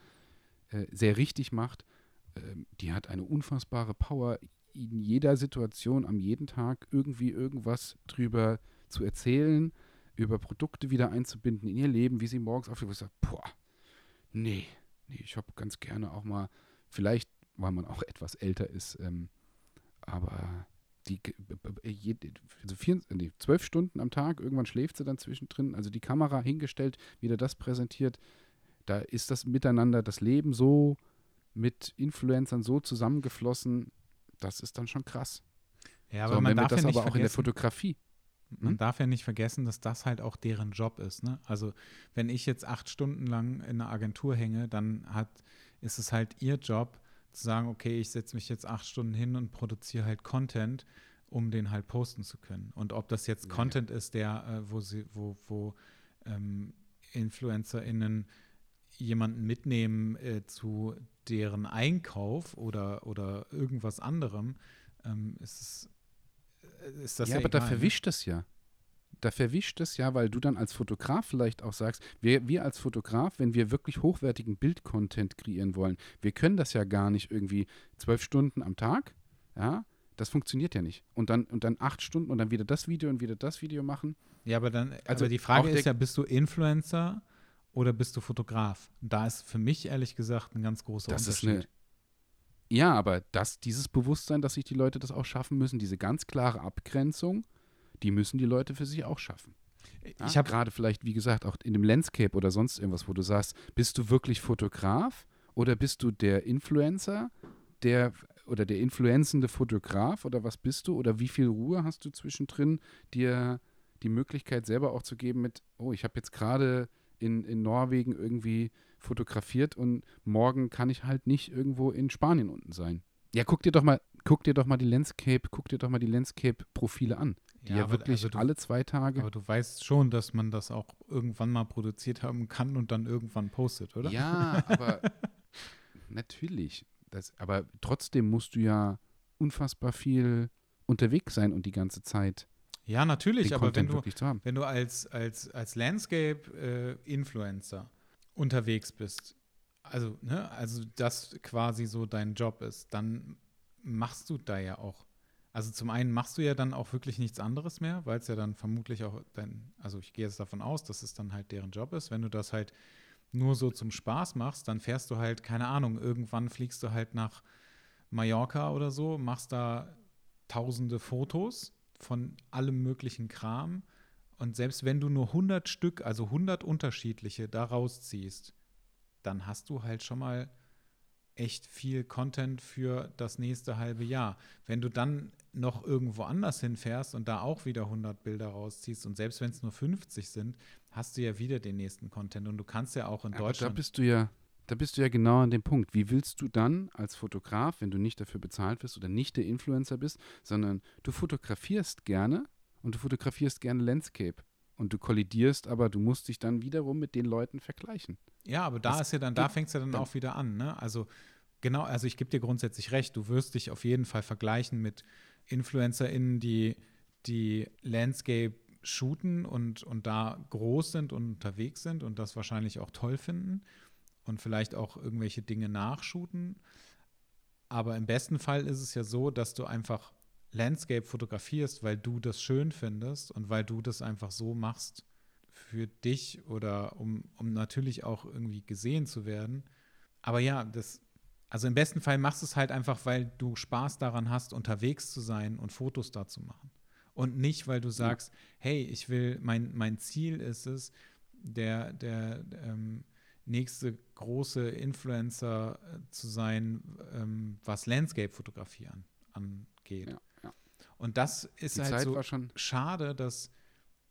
äh, sehr richtig macht. Ähm, die hat eine unfassbare Power, in jeder Situation, am jeden Tag irgendwie irgendwas drüber zu erzählen, über Produkte wieder einzubinden in ihr Leben, wie sie morgens aufsteht, wo ich sage, boah, nee, nee, ich habe ganz gerne auch mal, vielleicht, weil man auch etwas älter ist, ähm, aber die, also vier, nee, zwölf Stunden am Tag, irgendwann schläft sie dann zwischendrin, also die Kamera hingestellt, wieder das präsentiert, da ist das Miteinander, das Leben so mit Influencern so zusammengeflossen, das ist dann schon krass. Ja, aber so, man darf das ja nicht aber auch in der Fotografie. Man hm? darf ja nicht vergessen, dass das halt auch deren Job ist. Ne? Also wenn ich jetzt acht Stunden lang in einer Agentur hänge, dann hat, ist es halt ihr Job zu sagen, okay, ich setze mich jetzt acht Stunden hin und produziere halt Content, um den halt posten zu können. Und ob das jetzt ja, Content ja. ist, der, äh, wo sie, wo, wo ähm, InfluencerInnen jemanden mitnehmen äh, zu deren Einkauf oder, oder irgendwas anderem, ähm, ist, es, äh, ist das ja. Ja, aber egal, da ne? verwischt es ja. Da verwischt es ja, weil du dann als Fotograf vielleicht auch sagst, wir, wir als Fotograf, wenn wir wirklich hochwertigen Bildcontent kreieren wollen, wir können das ja gar nicht irgendwie zwölf Stunden am Tag, ja, das funktioniert ja nicht. Und dann, und dann acht Stunden und dann wieder das Video und wieder das Video machen. Ja, aber dann, also die Frage ist ja, bist du Influencer oder bist du Fotograf? Da ist für mich ehrlich gesagt ein ganz großer das Unterschied. Ist eine, ja, aber das, dieses Bewusstsein, dass sich die Leute das auch schaffen müssen, diese ganz klare Abgrenzung, die müssen die Leute für sich auch schaffen. Ja, ich habe gerade vielleicht, wie gesagt, auch in dem Landscape oder sonst irgendwas, wo du sagst, bist du wirklich Fotograf oder bist du der Influencer, der oder der influenzende Fotograf oder was bist du oder wie viel Ruhe hast du zwischendrin, dir die Möglichkeit selber auch zu geben mit, oh, ich habe jetzt gerade in, in Norwegen irgendwie fotografiert und morgen kann ich halt nicht irgendwo in Spanien unten sein. Ja, guck dir doch mal, guck dir doch mal die Landscape, guck dir doch mal die Landscape-Profile an. Die ja, ja wirklich also du, alle zwei Tage. Aber du weißt schon, dass man das auch irgendwann mal produziert haben kann und dann irgendwann postet, oder? Ja, aber natürlich. Das, aber trotzdem musst du ja unfassbar viel unterwegs sein und die ganze Zeit ja, natürlich, aber wenn du, wenn du als, als, als Landscape-Influencer äh, unterwegs bist, also, ne, also das quasi so dein Job ist, dann machst du da ja auch. Also zum einen machst du ja dann auch wirklich nichts anderes mehr, weil es ja dann vermutlich auch dein, also ich gehe jetzt davon aus, dass es dann halt deren Job ist. Wenn du das halt nur so zum Spaß machst, dann fährst du halt, keine Ahnung, irgendwann fliegst du halt nach Mallorca oder so, machst da tausende Fotos von allem möglichen Kram. Und selbst wenn du nur 100 Stück, also 100 unterschiedliche da rausziehst, dann hast du halt schon mal echt viel Content für das nächste halbe Jahr. Wenn du dann noch irgendwo anders hinfährst und da auch wieder 100 Bilder rausziehst und selbst wenn es nur 50 sind, hast du ja wieder den nächsten Content und du kannst ja auch in Aber Deutschland. Da bist du ja, da bist du ja genau an dem Punkt. Wie willst du dann als Fotograf, wenn du nicht dafür bezahlt wirst oder nicht der Influencer bist, sondern du fotografierst gerne und du fotografierst gerne Landscape und du kollidierst, aber du musst dich dann wiederum mit den Leuten vergleichen. Ja, aber da das ist ja dann, da fängt es ja dann, dann auch wieder an, ne? Also genau, also ich gebe dir grundsätzlich recht, du wirst dich auf jeden Fall vergleichen mit InfluencerInnen, die die Landscape shooten und, und da groß sind und unterwegs sind und das wahrscheinlich auch toll finden und vielleicht auch irgendwelche Dinge nachshooten. Aber im besten Fall ist es ja so, dass du einfach Landscape fotografierst, weil du das schön findest und weil du das einfach so machst für dich oder um, um natürlich auch irgendwie gesehen zu werden. Aber ja, das, also im besten Fall machst du es halt einfach, weil du Spaß daran hast, unterwegs zu sein und Fotos da zu machen. Und nicht, weil du sagst, ja. hey, ich will, mein, mein Ziel ist es, der, der ähm, nächste große Influencer äh, zu sein, ähm, was Landscape-Fotografie an, angeht. Ja, ja. Und das ist Die halt Zeit so schade, dass,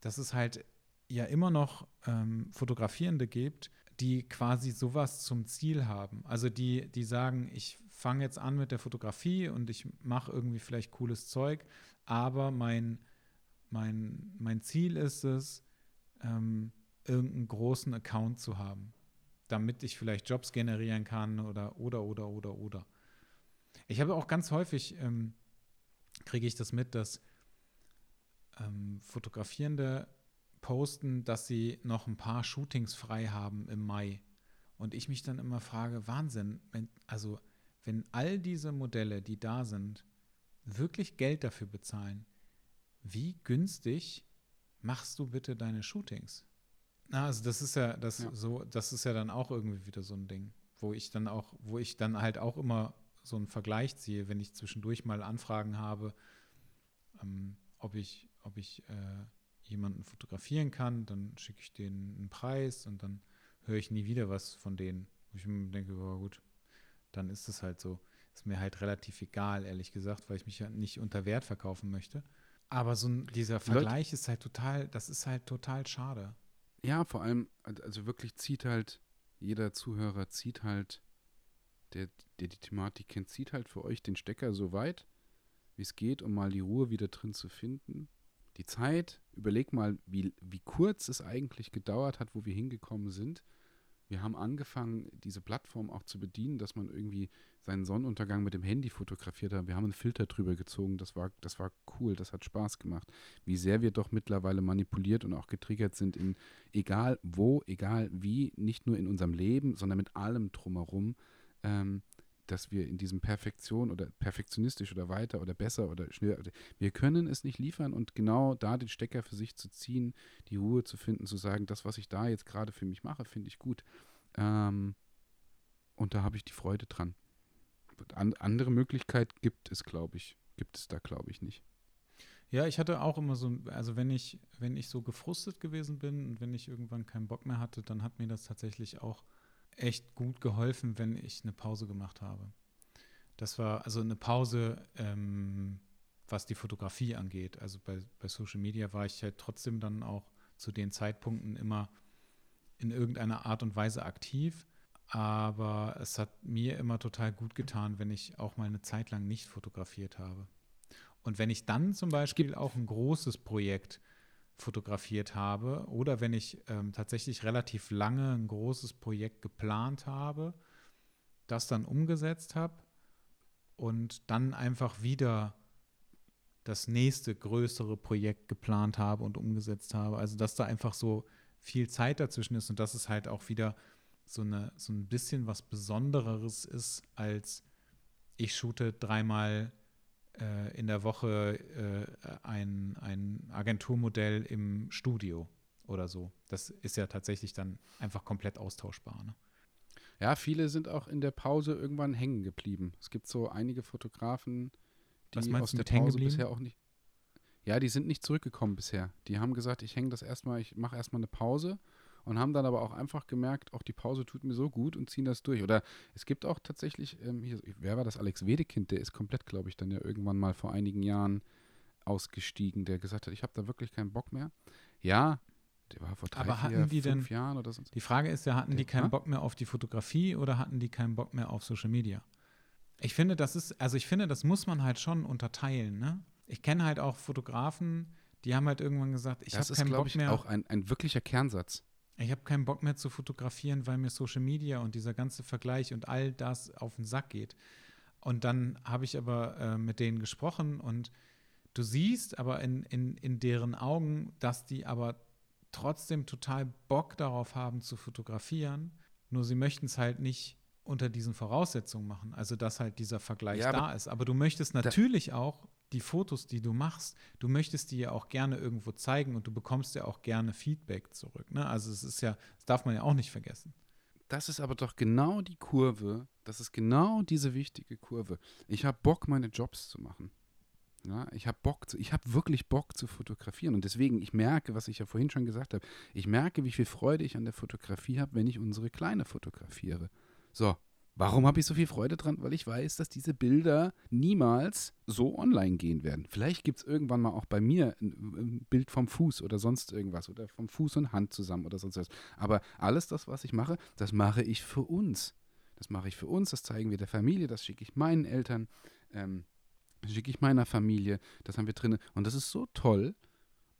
dass es halt ja immer noch ähm, Fotografierende gibt, die quasi sowas zum Ziel haben. Also die, die sagen, ich fange jetzt an mit der Fotografie und ich mache irgendwie vielleicht cooles Zeug, aber mein, mein, mein Ziel ist es, ähm, irgendeinen großen Account zu haben, damit ich vielleicht Jobs generieren kann oder, oder, oder, oder, oder. Ich habe auch ganz häufig, ähm, kriege ich das mit, dass ähm, Fotografierende posten, dass sie noch ein paar Shootings frei haben im Mai. Und ich mich dann immer frage, Wahnsinn, wenn, also wenn all diese Modelle, die da sind, wirklich Geld dafür bezahlen, wie günstig machst du bitte deine Shootings? Na, also das ist ja, das ja. so, das ist ja dann auch irgendwie wieder so ein Ding, wo ich dann auch, wo ich dann halt auch immer so einen Vergleich ziehe, wenn ich zwischendurch mal Anfragen habe, ähm, ob ich, ob ich äh, jemanden fotografieren kann, dann schicke ich denen einen Preis und dann höre ich nie wieder was von denen. Wo ich mir denke, oh, gut, dann ist es halt so. Ist mir halt relativ egal, ehrlich gesagt, weil ich mich ja nicht unter Wert verkaufen möchte. Aber so ein, dieser Vergleich Leute, ist halt total, das ist halt total schade. Ja, vor allem, also wirklich zieht halt, jeder Zuhörer zieht halt, der, der die Thematik kennt, zieht halt für euch den Stecker so weit, wie es geht, um mal die Ruhe wieder drin zu finden. Die Zeit, überleg mal, wie, wie kurz es eigentlich gedauert hat, wo wir hingekommen sind wir haben angefangen, diese Plattform auch zu bedienen, dass man irgendwie seinen Sonnenuntergang mit dem Handy fotografiert hat. Wir haben einen Filter drüber gezogen. Das war, das war cool, das hat Spaß gemacht. Wie sehr wir doch mittlerweile manipuliert und auch getriggert sind in egal wo, egal wie, nicht nur in unserem Leben, sondern mit allem drumherum. Ähm, dass wir in diesem Perfektion oder perfektionistisch oder weiter oder besser oder schneller, wir können es nicht liefern und genau da den Stecker für sich zu ziehen, die Ruhe zu finden, zu sagen, das, was ich da jetzt gerade für mich mache, finde ich gut. Ähm, und da habe ich die Freude dran. An, andere Möglichkeit gibt es, glaube ich, gibt es da, glaube ich, nicht. Ja, ich hatte auch immer so, also wenn ich, wenn ich so gefrustet gewesen bin und wenn ich irgendwann keinen Bock mehr hatte, dann hat mir das tatsächlich auch echt gut geholfen, wenn ich eine Pause gemacht habe. Das war also eine Pause, ähm, was die Fotografie angeht. Also bei, bei Social Media war ich halt trotzdem dann auch zu den Zeitpunkten immer in irgendeiner Art und Weise aktiv. Aber es hat mir immer total gut getan, wenn ich auch mal eine Zeit lang nicht fotografiert habe. Und wenn ich dann zum Beispiel auch ein großes Projekt fotografiert habe oder wenn ich ähm, tatsächlich relativ lange ein großes Projekt geplant habe, das dann umgesetzt habe und dann einfach wieder das nächste größere Projekt geplant habe und umgesetzt habe. Also dass da einfach so viel Zeit dazwischen ist und dass es halt auch wieder so, eine, so ein bisschen was Besondereres ist, als ich shoote dreimal äh, in der Woche äh, ein, ein Agenturmodell im Studio oder so. Das ist ja tatsächlich dann einfach komplett austauschbar. Ne? Ja, viele sind auch in der Pause irgendwann hängen geblieben. Es gibt so einige Fotografen, die aus der Pause bisher auch nicht. Ja, die sind nicht zurückgekommen bisher. Die haben gesagt, ich hänge das erstmal, ich mache erstmal eine Pause und haben dann aber auch einfach gemerkt, auch die Pause tut mir so gut und ziehen das durch. Oder es gibt auch tatsächlich, ähm, hier, wer war das? Alex Wedekind, der ist komplett, glaube ich, dann ja irgendwann mal vor einigen Jahren ausgestiegen, der gesagt hat, ich habe da wirklich keinen Bock mehr. Ja, der war vor drei, aber hatten vier, die fünf denn, Jahren oder so. Die Frage ist ja, hatten der, die keinen ha? Bock mehr auf die Fotografie oder hatten die keinen Bock mehr auf Social Media? Ich finde, das ist, also ich finde, das muss man halt schon unterteilen, ne? Ich kenne halt auch Fotografen, die haben halt irgendwann gesagt, ich habe keinen Bock mehr. Das ist, glaube ich, auch ein, ein wirklicher Kernsatz. Ich habe keinen Bock mehr zu fotografieren, weil mir Social Media und dieser ganze Vergleich und all das auf den Sack geht. Und dann habe ich aber äh, mit denen gesprochen und du siehst aber in, in, in deren Augen, dass die aber trotzdem total Bock darauf haben zu fotografieren, nur sie möchten es halt nicht unter diesen Voraussetzungen machen, also dass halt dieser Vergleich ja, da ist. Aber du möchtest natürlich auch die Fotos, die du machst, du möchtest die ja auch gerne irgendwo zeigen und du bekommst ja auch gerne Feedback zurück. Ne? Also es ist ja, das darf man ja auch nicht vergessen. Das ist aber doch genau die Kurve, das ist genau diese wichtige Kurve. Ich habe Bock, meine Jobs zu machen. Ja, ich habe Bock, zu, ich habe wirklich Bock zu fotografieren und deswegen, ich merke, was ich ja vorhin schon gesagt habe, ich merke, wie viel Freude ich an der Fotografie habe, wenn ich unsere Kleine fotografiere. So, Warum habe ich so viel Freude dran? Weil ich weiß, dass diese Bilder niemals so online gehen werden. Vielleicht gibt es irgendwann mal auch bei mir ein, Bild vom Fuß oder sonst irgendwas oder vom Fuß und Hand zusammen oder sonst was. Aber alles das, was ich mache, das mache ich für uns. Das mache ich für uns, das zeigen wir der Familie, das schicke ich meinen Eltern, ähm, das schicke ich meiner Familie, das haben wir drin. Und das ist so toll.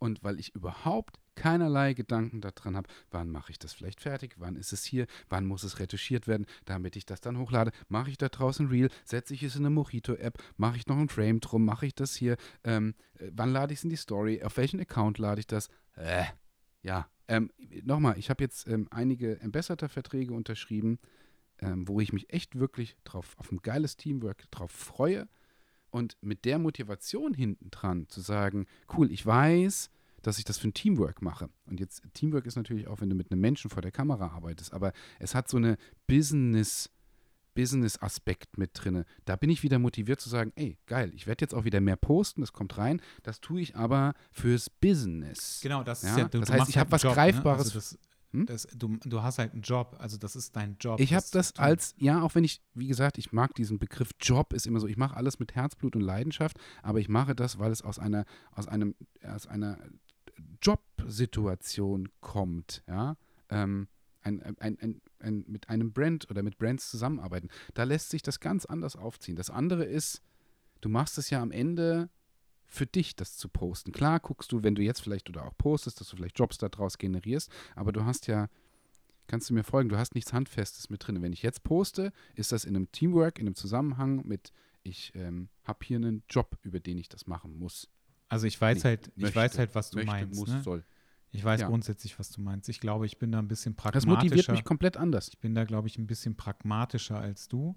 Und weil ich überhaupt keinerlei Gedanken daran habe, wann mache ich das vielleicht fertig, wann ist es hier, wann muss es retuschiert werden, damit ich das dann hochlade, mache ich da draußen Reel, setze ich es in eine Mojito-App, mache ich noch ein Frame drum, mache ich das hier, ähm, äh, wann lade ich es in die Story, auf welchen Account lade ich das, äh, ja, ähm, nochmal, ich habe jetzt ähm, einige Ambassador-Verträge unterschrieben, ähm, wo ich mich echt wirklich drauf, auf ein geiles Teamwork drauf freue und mit der Motivation hinten dran zu sagen, cool, ich weiß, dass ich das für ein Teamwork mache. Und jetzt, Teamwork ist natürlich auch, wenn du mit einem Menschen vor der Kamera arbeitest, aber es hat so eine Business- Business-Aspekt mit drin. Da bin ich wieder motiviert zu sagen, ey, geil, ich werde jetzt auch wieder mehr posten, das kommt rein. Das tue ich aber fürs Business. Genau, das Ja? ist ja, du, Das heißt, ich halt hab was Job, Greifbares. Ne? Also das, Hm? das, du, du hast halt einen Job, also das ist dein Job. Ich habe das als, ja, auch wenn ich, wie gesagt, ich mag diesen Begriff Job, ist immer so, ich mache alles mit Herzblut und Leidenschaft, aber ich mache das, weil es aus einer, aus einem, aus einer Jobsituation kommt, ja. Ähm, ein, ein, ein, ein, mit einem Brand oder mit Brands zusammenarbeiten. Da lässt sich das ganz anders aufziehen. Das andere ist, du machst es ja am Ende für dich, das zu posten. Klar guckst du, wenn du jetzt vielleicht oder auch postest, dass du vielleicht Jobs daraus generierst, aber du hast ja kannst du mir folgen, du hast nichts Handfestes mit drin. Wenn ich jetzt poste, ist das in einem Teamwork, in einem Zusammenhang mit, ich ähm, habe hier einen Job, über den ich das machen muss. Also ich weiß Nee, halt, ich möchte, weiß halt, was du möchte, meinst. muss, ne? soll. Ich weiß Ja. grundsätzlich, was du meinst. Ich glaube, ich bin da ein bisschen Das pragmatischer. motiviert mich komplett anders. Ich bin da, glaube ich, ein bisschen pragmatischer als du,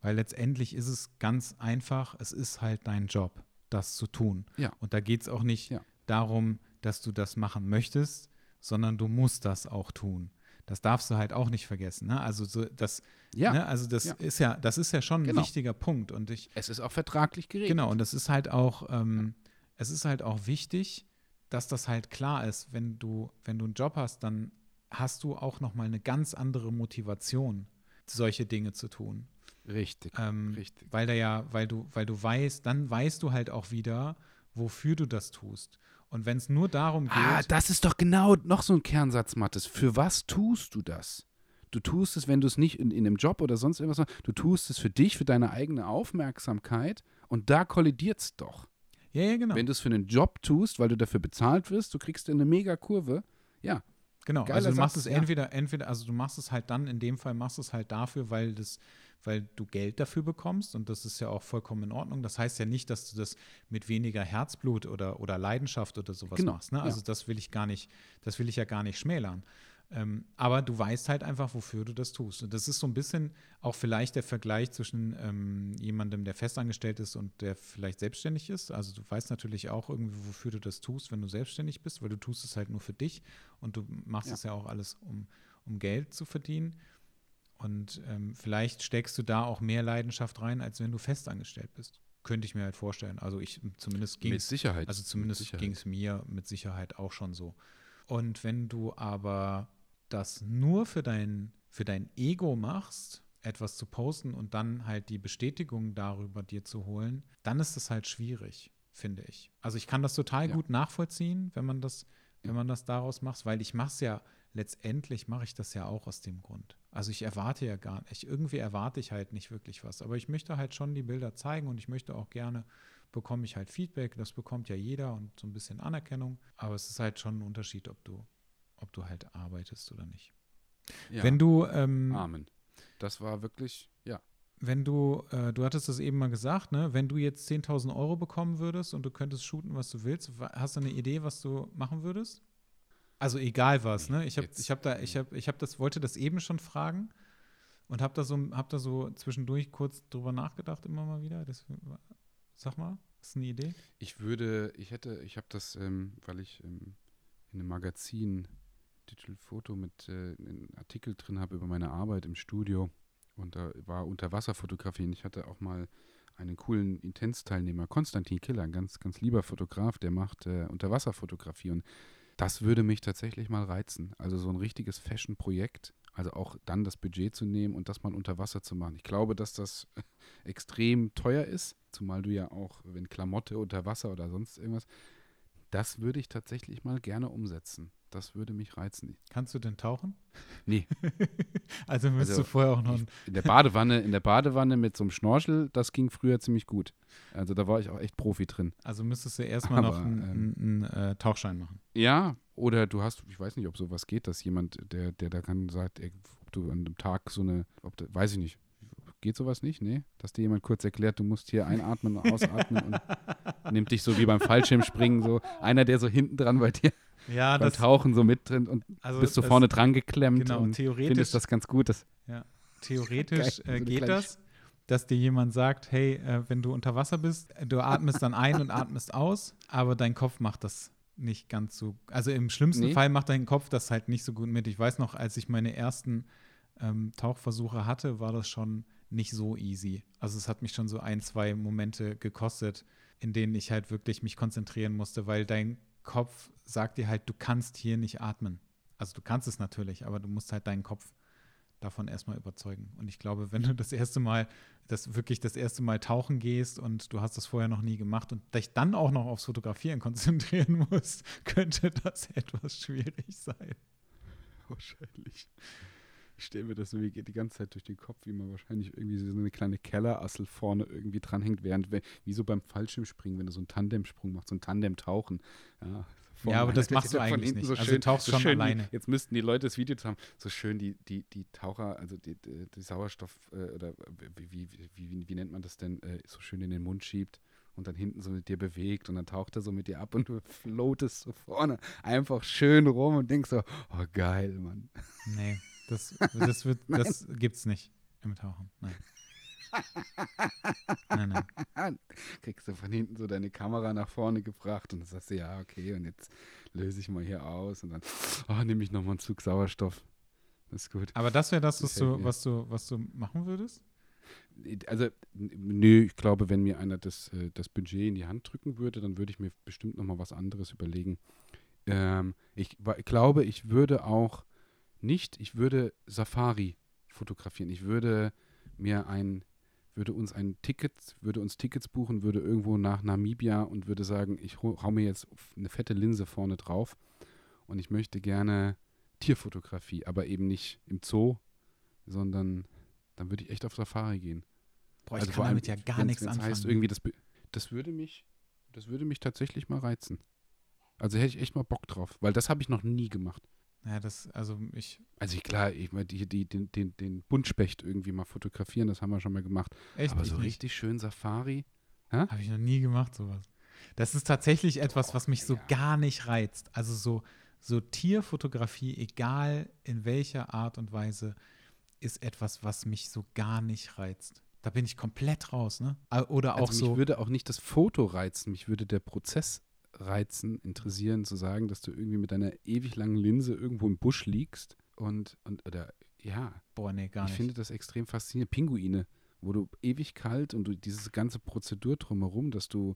weil letztendlich ist es ganz einfach, es ist halt dein Job, das zu tun. Ja. Und da geht es auch nicht Ja. darum, dass du das machen möchtest, sondern du musst das auch tun. Das darfst du halt auch nicht vergessen. Ne? Also so, das, Ja, ne? also das ist ja, das ist ja schon ein Genau. wichtiger Punkt. Und ich, es ist auch vertraglich geregelt. Genau, und das ist halt auch, ähm, es ist halt auch wichtig, dass das halt klar ist, wenn du, wenn du einen Job hast, dann hast du auch nochmal eine ganz andere Motivation, solche Dinge zu tun. Richtig, Ähm, richtig. Weil da ja, weil du, weil du weißt, dann weißt du halt auch wieder, wofür du das tust. Und wenn es nur darum geht, Ah, das ist doch genau noch so ein Kernsatz, Mattes. Für was tust du das? Du tust es, wenn du es nicht in, in einem Job oder sonst irgendwas machst, du tust es für dich, für deine eigene Aufmerksamkeit und da kollidiert es doch. ja, ja, genau. Wenn du es für einen Job tust, weil du dafür bezahlt wirst, du kriegst eine mega Kurve. Ja, Genau, Geiler also du machst Satz, es ja. entweder, entweder, also du machst es halt dann, in dem Fall machst du es halt dafür, weil das, weil du Geld dafür bekommst und das ist ja auch vollkommen in Ordnung. Das heißt ja nicht, dass du das mit weniger Herzblut oder, oder Leidenschaft oder sowas Genau, machst. Ne? ja. Also das will ich gar nicht, das will ich ja gar nicht schmälern. Ähm, aber du weißt halt einfach, wofür du das tust. Und das ist so ein bisschen auch vielleicht der Vergleich zwischen ähm, jemandem, der festangestellt ist und der vielleicht selbstständig ist. Also du weißt natürlich auch irgendwie, wofür du das tust, wenn du selbstständig bist, weil du tust es halt nur für dich und du machst Ja. es ja auch alles, um, um Geld zu verdienen. Und ähm, vielleicht steckst du da auch mehr Leidenschaft rein, als wenn du festangestellt bist. Könnte ich mir halt vorstellen. Also ich zumindest ging mit Sicherheit. also zumindest ging es mir mit Sicherheit auch schon so. Und wenn du aber das nur für dein, für dein Ego machst, etwas zu posten und dann halt die Bestätigung darüber dir zu holen, dann ist es halt schwierig, finde ich. Also ich kann das total Ja. gut nachvollziehen, wenn man das, wenn man das daraus macht, weil ich mache es ja, letztendlich mache ich das ja auch aus dem Grund. Also ich erwarte ja gar nicht, irgendwie erwarte ich halt nicht wirklich was, aber ich möchte halt schon die Bilder zeigen und ich möchte auch gerne bekomme ich halt Feedback, das bekommt ja jeder und so ein bisschen Anerkennung. Aber es ist halt schon ein Unterschied, ob du, ob du halt arbeitest oder nicht. ja. Wenn du, ähm, Amen. Das war wirklich, ja. wenn du, äh, du hattest das eben mal gesagt, ne? Wenn du jetzt 10.000 Euro bekommen würdest und du könntest shooten, was du willst, hast du eine Idee, was du machen würdest? Also egal was, ne? Ich habe, ich habe da, ich habe, ich habe das, wollte das eben schon fragen und habe da so, hab da so zwischendurch kurz drüber nachgedacht, immer mal wieder. Das, sag mal, ist eine Idee? Ich würde, ich hätte, ich habe das, ähm, weil ich ähm, in einem Magazin Digital Foto mit äh, einen Artikel drin habe über meine Arbeit im Studio und da war Unterwasserfotografie und ich hatte auch mal einen coolen Intens-Teilnehmer, Konstantin Killer, ein ganz, ganz lieber Fotograf, der macht äh, Unterwasserfotografie und das würde mich tatsächlich mal reizen. Also so ein richtiges Fashion-Projekt, also auch dann das Budget zu nehmen und das mal unter Wasser zu machen. Ich glaube, dass das extrem teuer ist, zumal du ja auch, wenn Klamotte unter Wasser oder sonst irgendwas, das würde ich tatsächlich mal gerne umsetzen. Das würde mich reizen. Kannst du denn tauchen? Nee. also müsstest Also, du vorher auch noch. Ich, in der Badewanne, in der Badewanne mit so einem Schnorchel, das ging früher ziemlich gut. Also da war ich auch echt Profi drin. Also müsstest du erstmal noch einen, ähm, einen äh, Tauchschein machen. Ja, oder du hast, ich weiß nicht, ob sowas geht, dass jemand, der, der da kann, sagt, ey, ob du an einem Tag so eine, ob da, weiß ich nicht. Geht sowas nicht? Nee? Dass dir jemand kurz erklärt, du musst hier einatmen und ausatmen und nimmt dich so wie beim Fallschirmspringen, so einer, der so hinten dran bei dir Ja, beim Tauchen so mit drin und also bist du das- vorne dran geklemmt Genau, und theoretisch, findest das ganz gut. Das, theoretisch Geil, so äh, eine geht das, dass dir jemand sagt, hey, äh, wenn du unter Wasser bist, du atmest dann ein und atmest aus, aber dein Kopf macht das nicht ganz so. Also im schlimmsten Nee. Fall macht dein Kopf das halt nicht so gut mit. Ich weiß noch, als ich meine ersten ähm, Tauchversuche hatte, war das schon nicht so easy. Also es hat mich schon so ein, zwei Momente gekostet, in denen ich halt wirklich mich konzentrieren musste, weil dein Kopf sagt dir halt, du kannst hier nicht atmen. Also du kannst es natürlich, aber du musst halt deinen Kopf davon erstmal überzeugen. Und ich glaube, wenn du das erste Mal, das wirklich das erste Mal tauchen gehst und du hast das vorher noch nie gemacht und dich dann auch noch aufs Fotografieren konzentrieren musst, könnte das etwas schwierig sein. wahrscheinlich. Ich stelle mir das so wie die ganze Zeit durch den Kopf, wie man wahrscheinlich irgendwie so eine kleine Kellerassel vorne irgendwie dranhängt, während, wie so beim Fallschirmspringen, wenn du so einen Tandemsprung machst, so ein Tandemtauchen. Ja, Ja, aber das machst du eigentlich hinten nicht. So Also schön, du tauchst so schon schön alleine. Die, jetzt müssten die Leute das Video haben, so schön die, die, die Taucher, also die, die, die Sauerstoff, äh, oder wie, wie, wie, wie, wie nennt man das denn, äh, so schön in den Mund schiebt und dann hinten so mit dir bewegt und dann taucht er so mit dir ab und du floatest so vorne einfach schön rum und denkst so, oh geil, Mann. Nee, das, das, wird, das gibt's nicht im Tauchen. Nein. Nein, nein. Kriegst du von hinten so deine Kamera nach vorne gebracht und dann sagst du, ja, okay, und jetzt löse ich mal hier aus und dann, oh, nehme ich nochmal einen Zug Sauerstoff. Das ist gut. Aber das wäre das, was du, was du, was du machen würdest? Also, nö, ich glaube, wenn mir einer das, äh, das Budget in die Hand drücken würde, dann würde ich mir bestimmt nochmal was anderes überlegen. Ähm, ich glaube, ich würde auch nicht, ich würde Safari fotografieren. Ich würde mir ein, würde uns ein Ticket, würde uns Tickets buchen, würde irgendwo nach Namibia und würde sagen, ich hau, mir jetzt eine fette Linse vorne drauf und ich möchte gerne Tierfotografie, aber eben nicht im Zoo, sondern dann würde ich echt auf Safari gehen. Boah, ich Also kann damit ja gar wenn's- nichts wenn's anfangen. Heißt, irgendwie das, das würde mich, das würde mich tatsächlich mal reizen. Also hätte ich echt mal Bock drauf, weil das habe ich noch nie gemacht. Ja, das, also ich, Also ich, klar, ich meine, die, die, den, den, den Buntspecht irgendwie mal fotografieren, das haben wir schon mal gemacht. echt Aber ich so nicht. richtig schön Safari. Habe ich noch nie gemacht, sowas. Das ist tatsächlich etwas, was mich so ja. gar nicht reizt. Also so, so Tierfotografie, egal in welcher Art und Weise, ist etwas, was mich so gar nicht reizt. Da bin ich komplett raus, ne? Oder auch Also mich so. würde auch nicht das Foto reizen, mich würde der Prozess reizen, interessieren, zu sagen, dass du irgendwie mit deiner ewig langen Linse irgendwo im Busch liegst und, und oder ja, Boah, nee, gar ich nicht. finde das extrem faszinierend. Pinguine, wo du ewig kalt und du diese ganze Prozedur drumherum, dass du,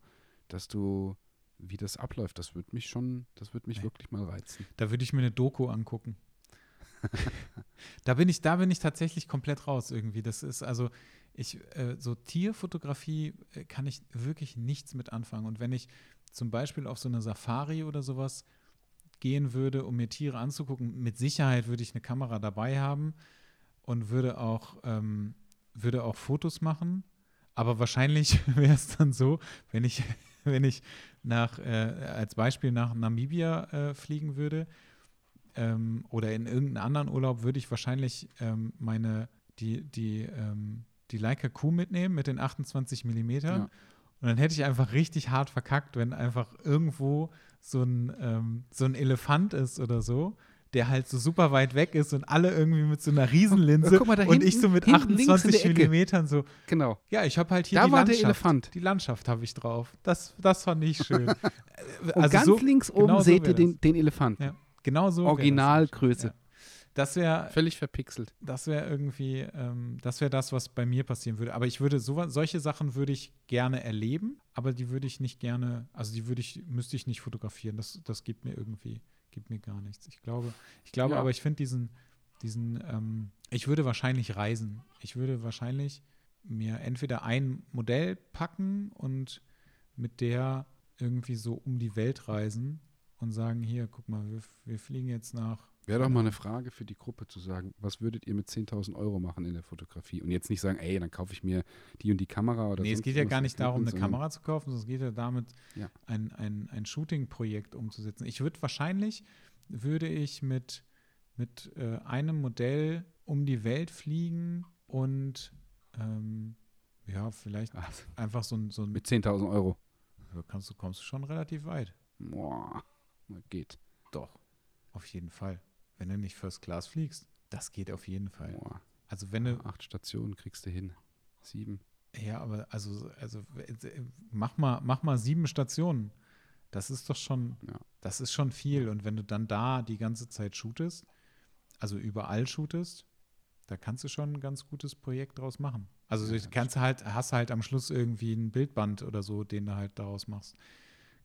dass du, wie das abläuft, das würde mich schon, das würde mich Nee. wirklich mal reizen. Da würde ich mir eine Doku angucken. da bin ich, da bin ich tatsächlich komplett raus irgendwie. Das ist also, ich, äh, so Tierfotografie äh, kann ich wirklich nichts mit anfangen. Und wenn ich zum Beispiel auf so eine Safari oder sowas gehen würde, um mir Tiere anzugucken, mit Sicherheit würde ich eine Kamera dabei haben und würde auch, ähm, würde auch Fotos machen. Aber wahrscheinlich wäre es dann so, wenn ich, wenn ich nach, äh, als Beispiel nach Namibia äh, fliegen würde ähm, oder in irgendeinen anderen Urlaub, würde ich wahrscheinlich ähm, meine, die, die, ähm, die Leica Q mitnehmen mit den 28 Millimetern. Ja. Und dann hätte ich einfach richtig hart verkackt, wenn einfach irgendwo so ein, ähm, so ein Elefant ist oder so, der halt so super weit weg ist und alle irgendwie mit so einer Riesenlinse Oh, mal, da und ich hinten- so mit hinten links in 28 der Ecke. Millimetern so, Genau. ja, ich habe halt hier Da die war der Landschaft. Elefant. Die Landschaft habe ich drauf. Das, das fand ich schön. Äh, Und also ganz so, links oben genau so seht wär ihr den, den Elefanten. Ja, genau so. Originalgröße. Ja. Das wäre Völlig verpixelt. das wäre irgendwie, ähm, das wäre das, was bei mir passieren würde. Aber ich würde so, solche Sachen würde ich gerne erleben, aber die würde ich nicht gerne, also die würde ich, müsste ich nicht fotografieren. Das, das gibt mir irgendwie, gibt mir gar nichts. Ich glaube, ich glaube, Ja. aber ich finde diesen, diesen, ähm, ich würde wahrscheinlich reisen. Ich würde wahrscheinlich mir entweder ein Modell packen und mit der irgendwie so um die Welt reisen und sagen, hier, guck mal, wir, wir fliegen jetzt nach. Wäre doch mal eine Frage für die Gruppe zu sagen, was würdet ihr mit 10.000 Euro machen in der Fotografie? Und jetzt nicht sagen, ey, dann kaufe ich mir die und die Kamera oder Nee, es geht ja gar nicht darum, eine Kamera zu kaufen, sondern es geht ja damit, Ja. ein, ein, ein Shooting-Projekt umzusetzen. Ich würde wahrscheinlich, würde ich mit, mit äh, einem Modell um die Welt fliegen und ähm, ja, vielleicht Also, einfach so ein, so ein mit 10.000 Euro. da kannst du, kommst du schon relativ weit. Boah, geht. Doch. Auf jeden Fall. Wenn du nicht First Class fliegst, das geht auf jeden Fall. Boah. Also wenn du, Acht Stationen kriegst du hin. Sieben. ja, aber also, also äh, mach mal, mach mal sieben Stationen. Das ist doch schon, Ja. das ist schon viel. Und wenn du dann da die ganze Zeit shootest, also überall shootest, da kannst du schon ein ganz gutes Projekt draus machen. Also Ja, du kannst halt, hast halt am Schluss irgendwie ein Bildband oder so, den du halt daraus machst.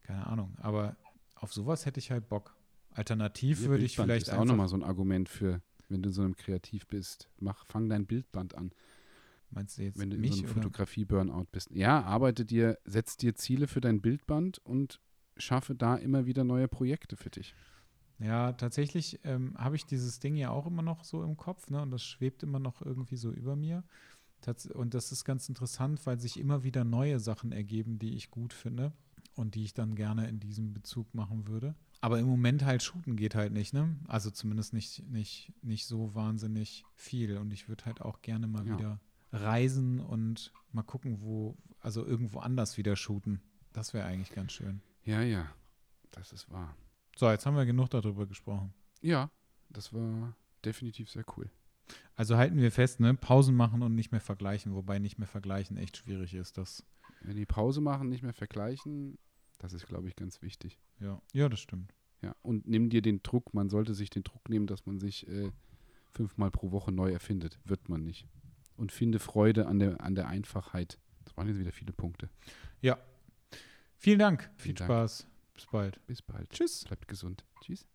Keine Ahnung. Aber auf sowas hätte ich halt Bock. Alternativ Ihr würde ich Bildband vielleicht ist auch nochmal so ein Argument für, wenn du in so einem Kreativ bist. Mach, fang dein Bildband an, Meinst du jetzt wenn du in mich so einem? Fotografie-Burnout bist. Ja, arbeite dir, setz dir Ziele für dein Bildband und schaffe da immer wieder neue Projekte für dich. Ja, tatsächlich ähm, habe ich dieses Ding ja auch immer noch so im Kopf, ne? Und das schwebt immer noch irgendwie so über mir. Tats und das ist ganz interessant, weil sich immer wieder neue Sachen ergeben, die ich gut finde und die ich dann gerne in diesem Bezug machen würde. Aber im Moment halt shooten geht halt nicht, ne? Also zumindest nicht, nicht, nicht so wahnsinnig viel. Und ich würde halt auch gerne mal Ja. wieder reisen und mal gucken, wo, also irgendwo anders wieder shooten. Das wäre eigentlich ganz schön. Ja, ja, das ist wahr. So, jetzt haben wir genug darüber gesprochen. Ja, das war definitiv sehr cool. Also halten wir fest, ne? Pausen machen und nicht mehr vergleichen, wobei nicht mehr vergleichen echt schwierig ist. Das, Wenn die Pause machen, nicht mehr vergleichen, das ist, glaube ich, ganz wichtig. ja. Ja, das stimmt. Ja, und nimm dir den Druck, man sollte sich den Druck nehmen, dass man sich äh, fünfmal pro Woche neu erfindet. Wird man nicht. Und finde Freude an der, an der Einfachheit. Das waren jetzt wieder viele Punkte. Vielen Dank. Viel Vielen Dank. Spaß. Bis bald. Bis bald. Tschüss. Bleibt gesund. Tschüss.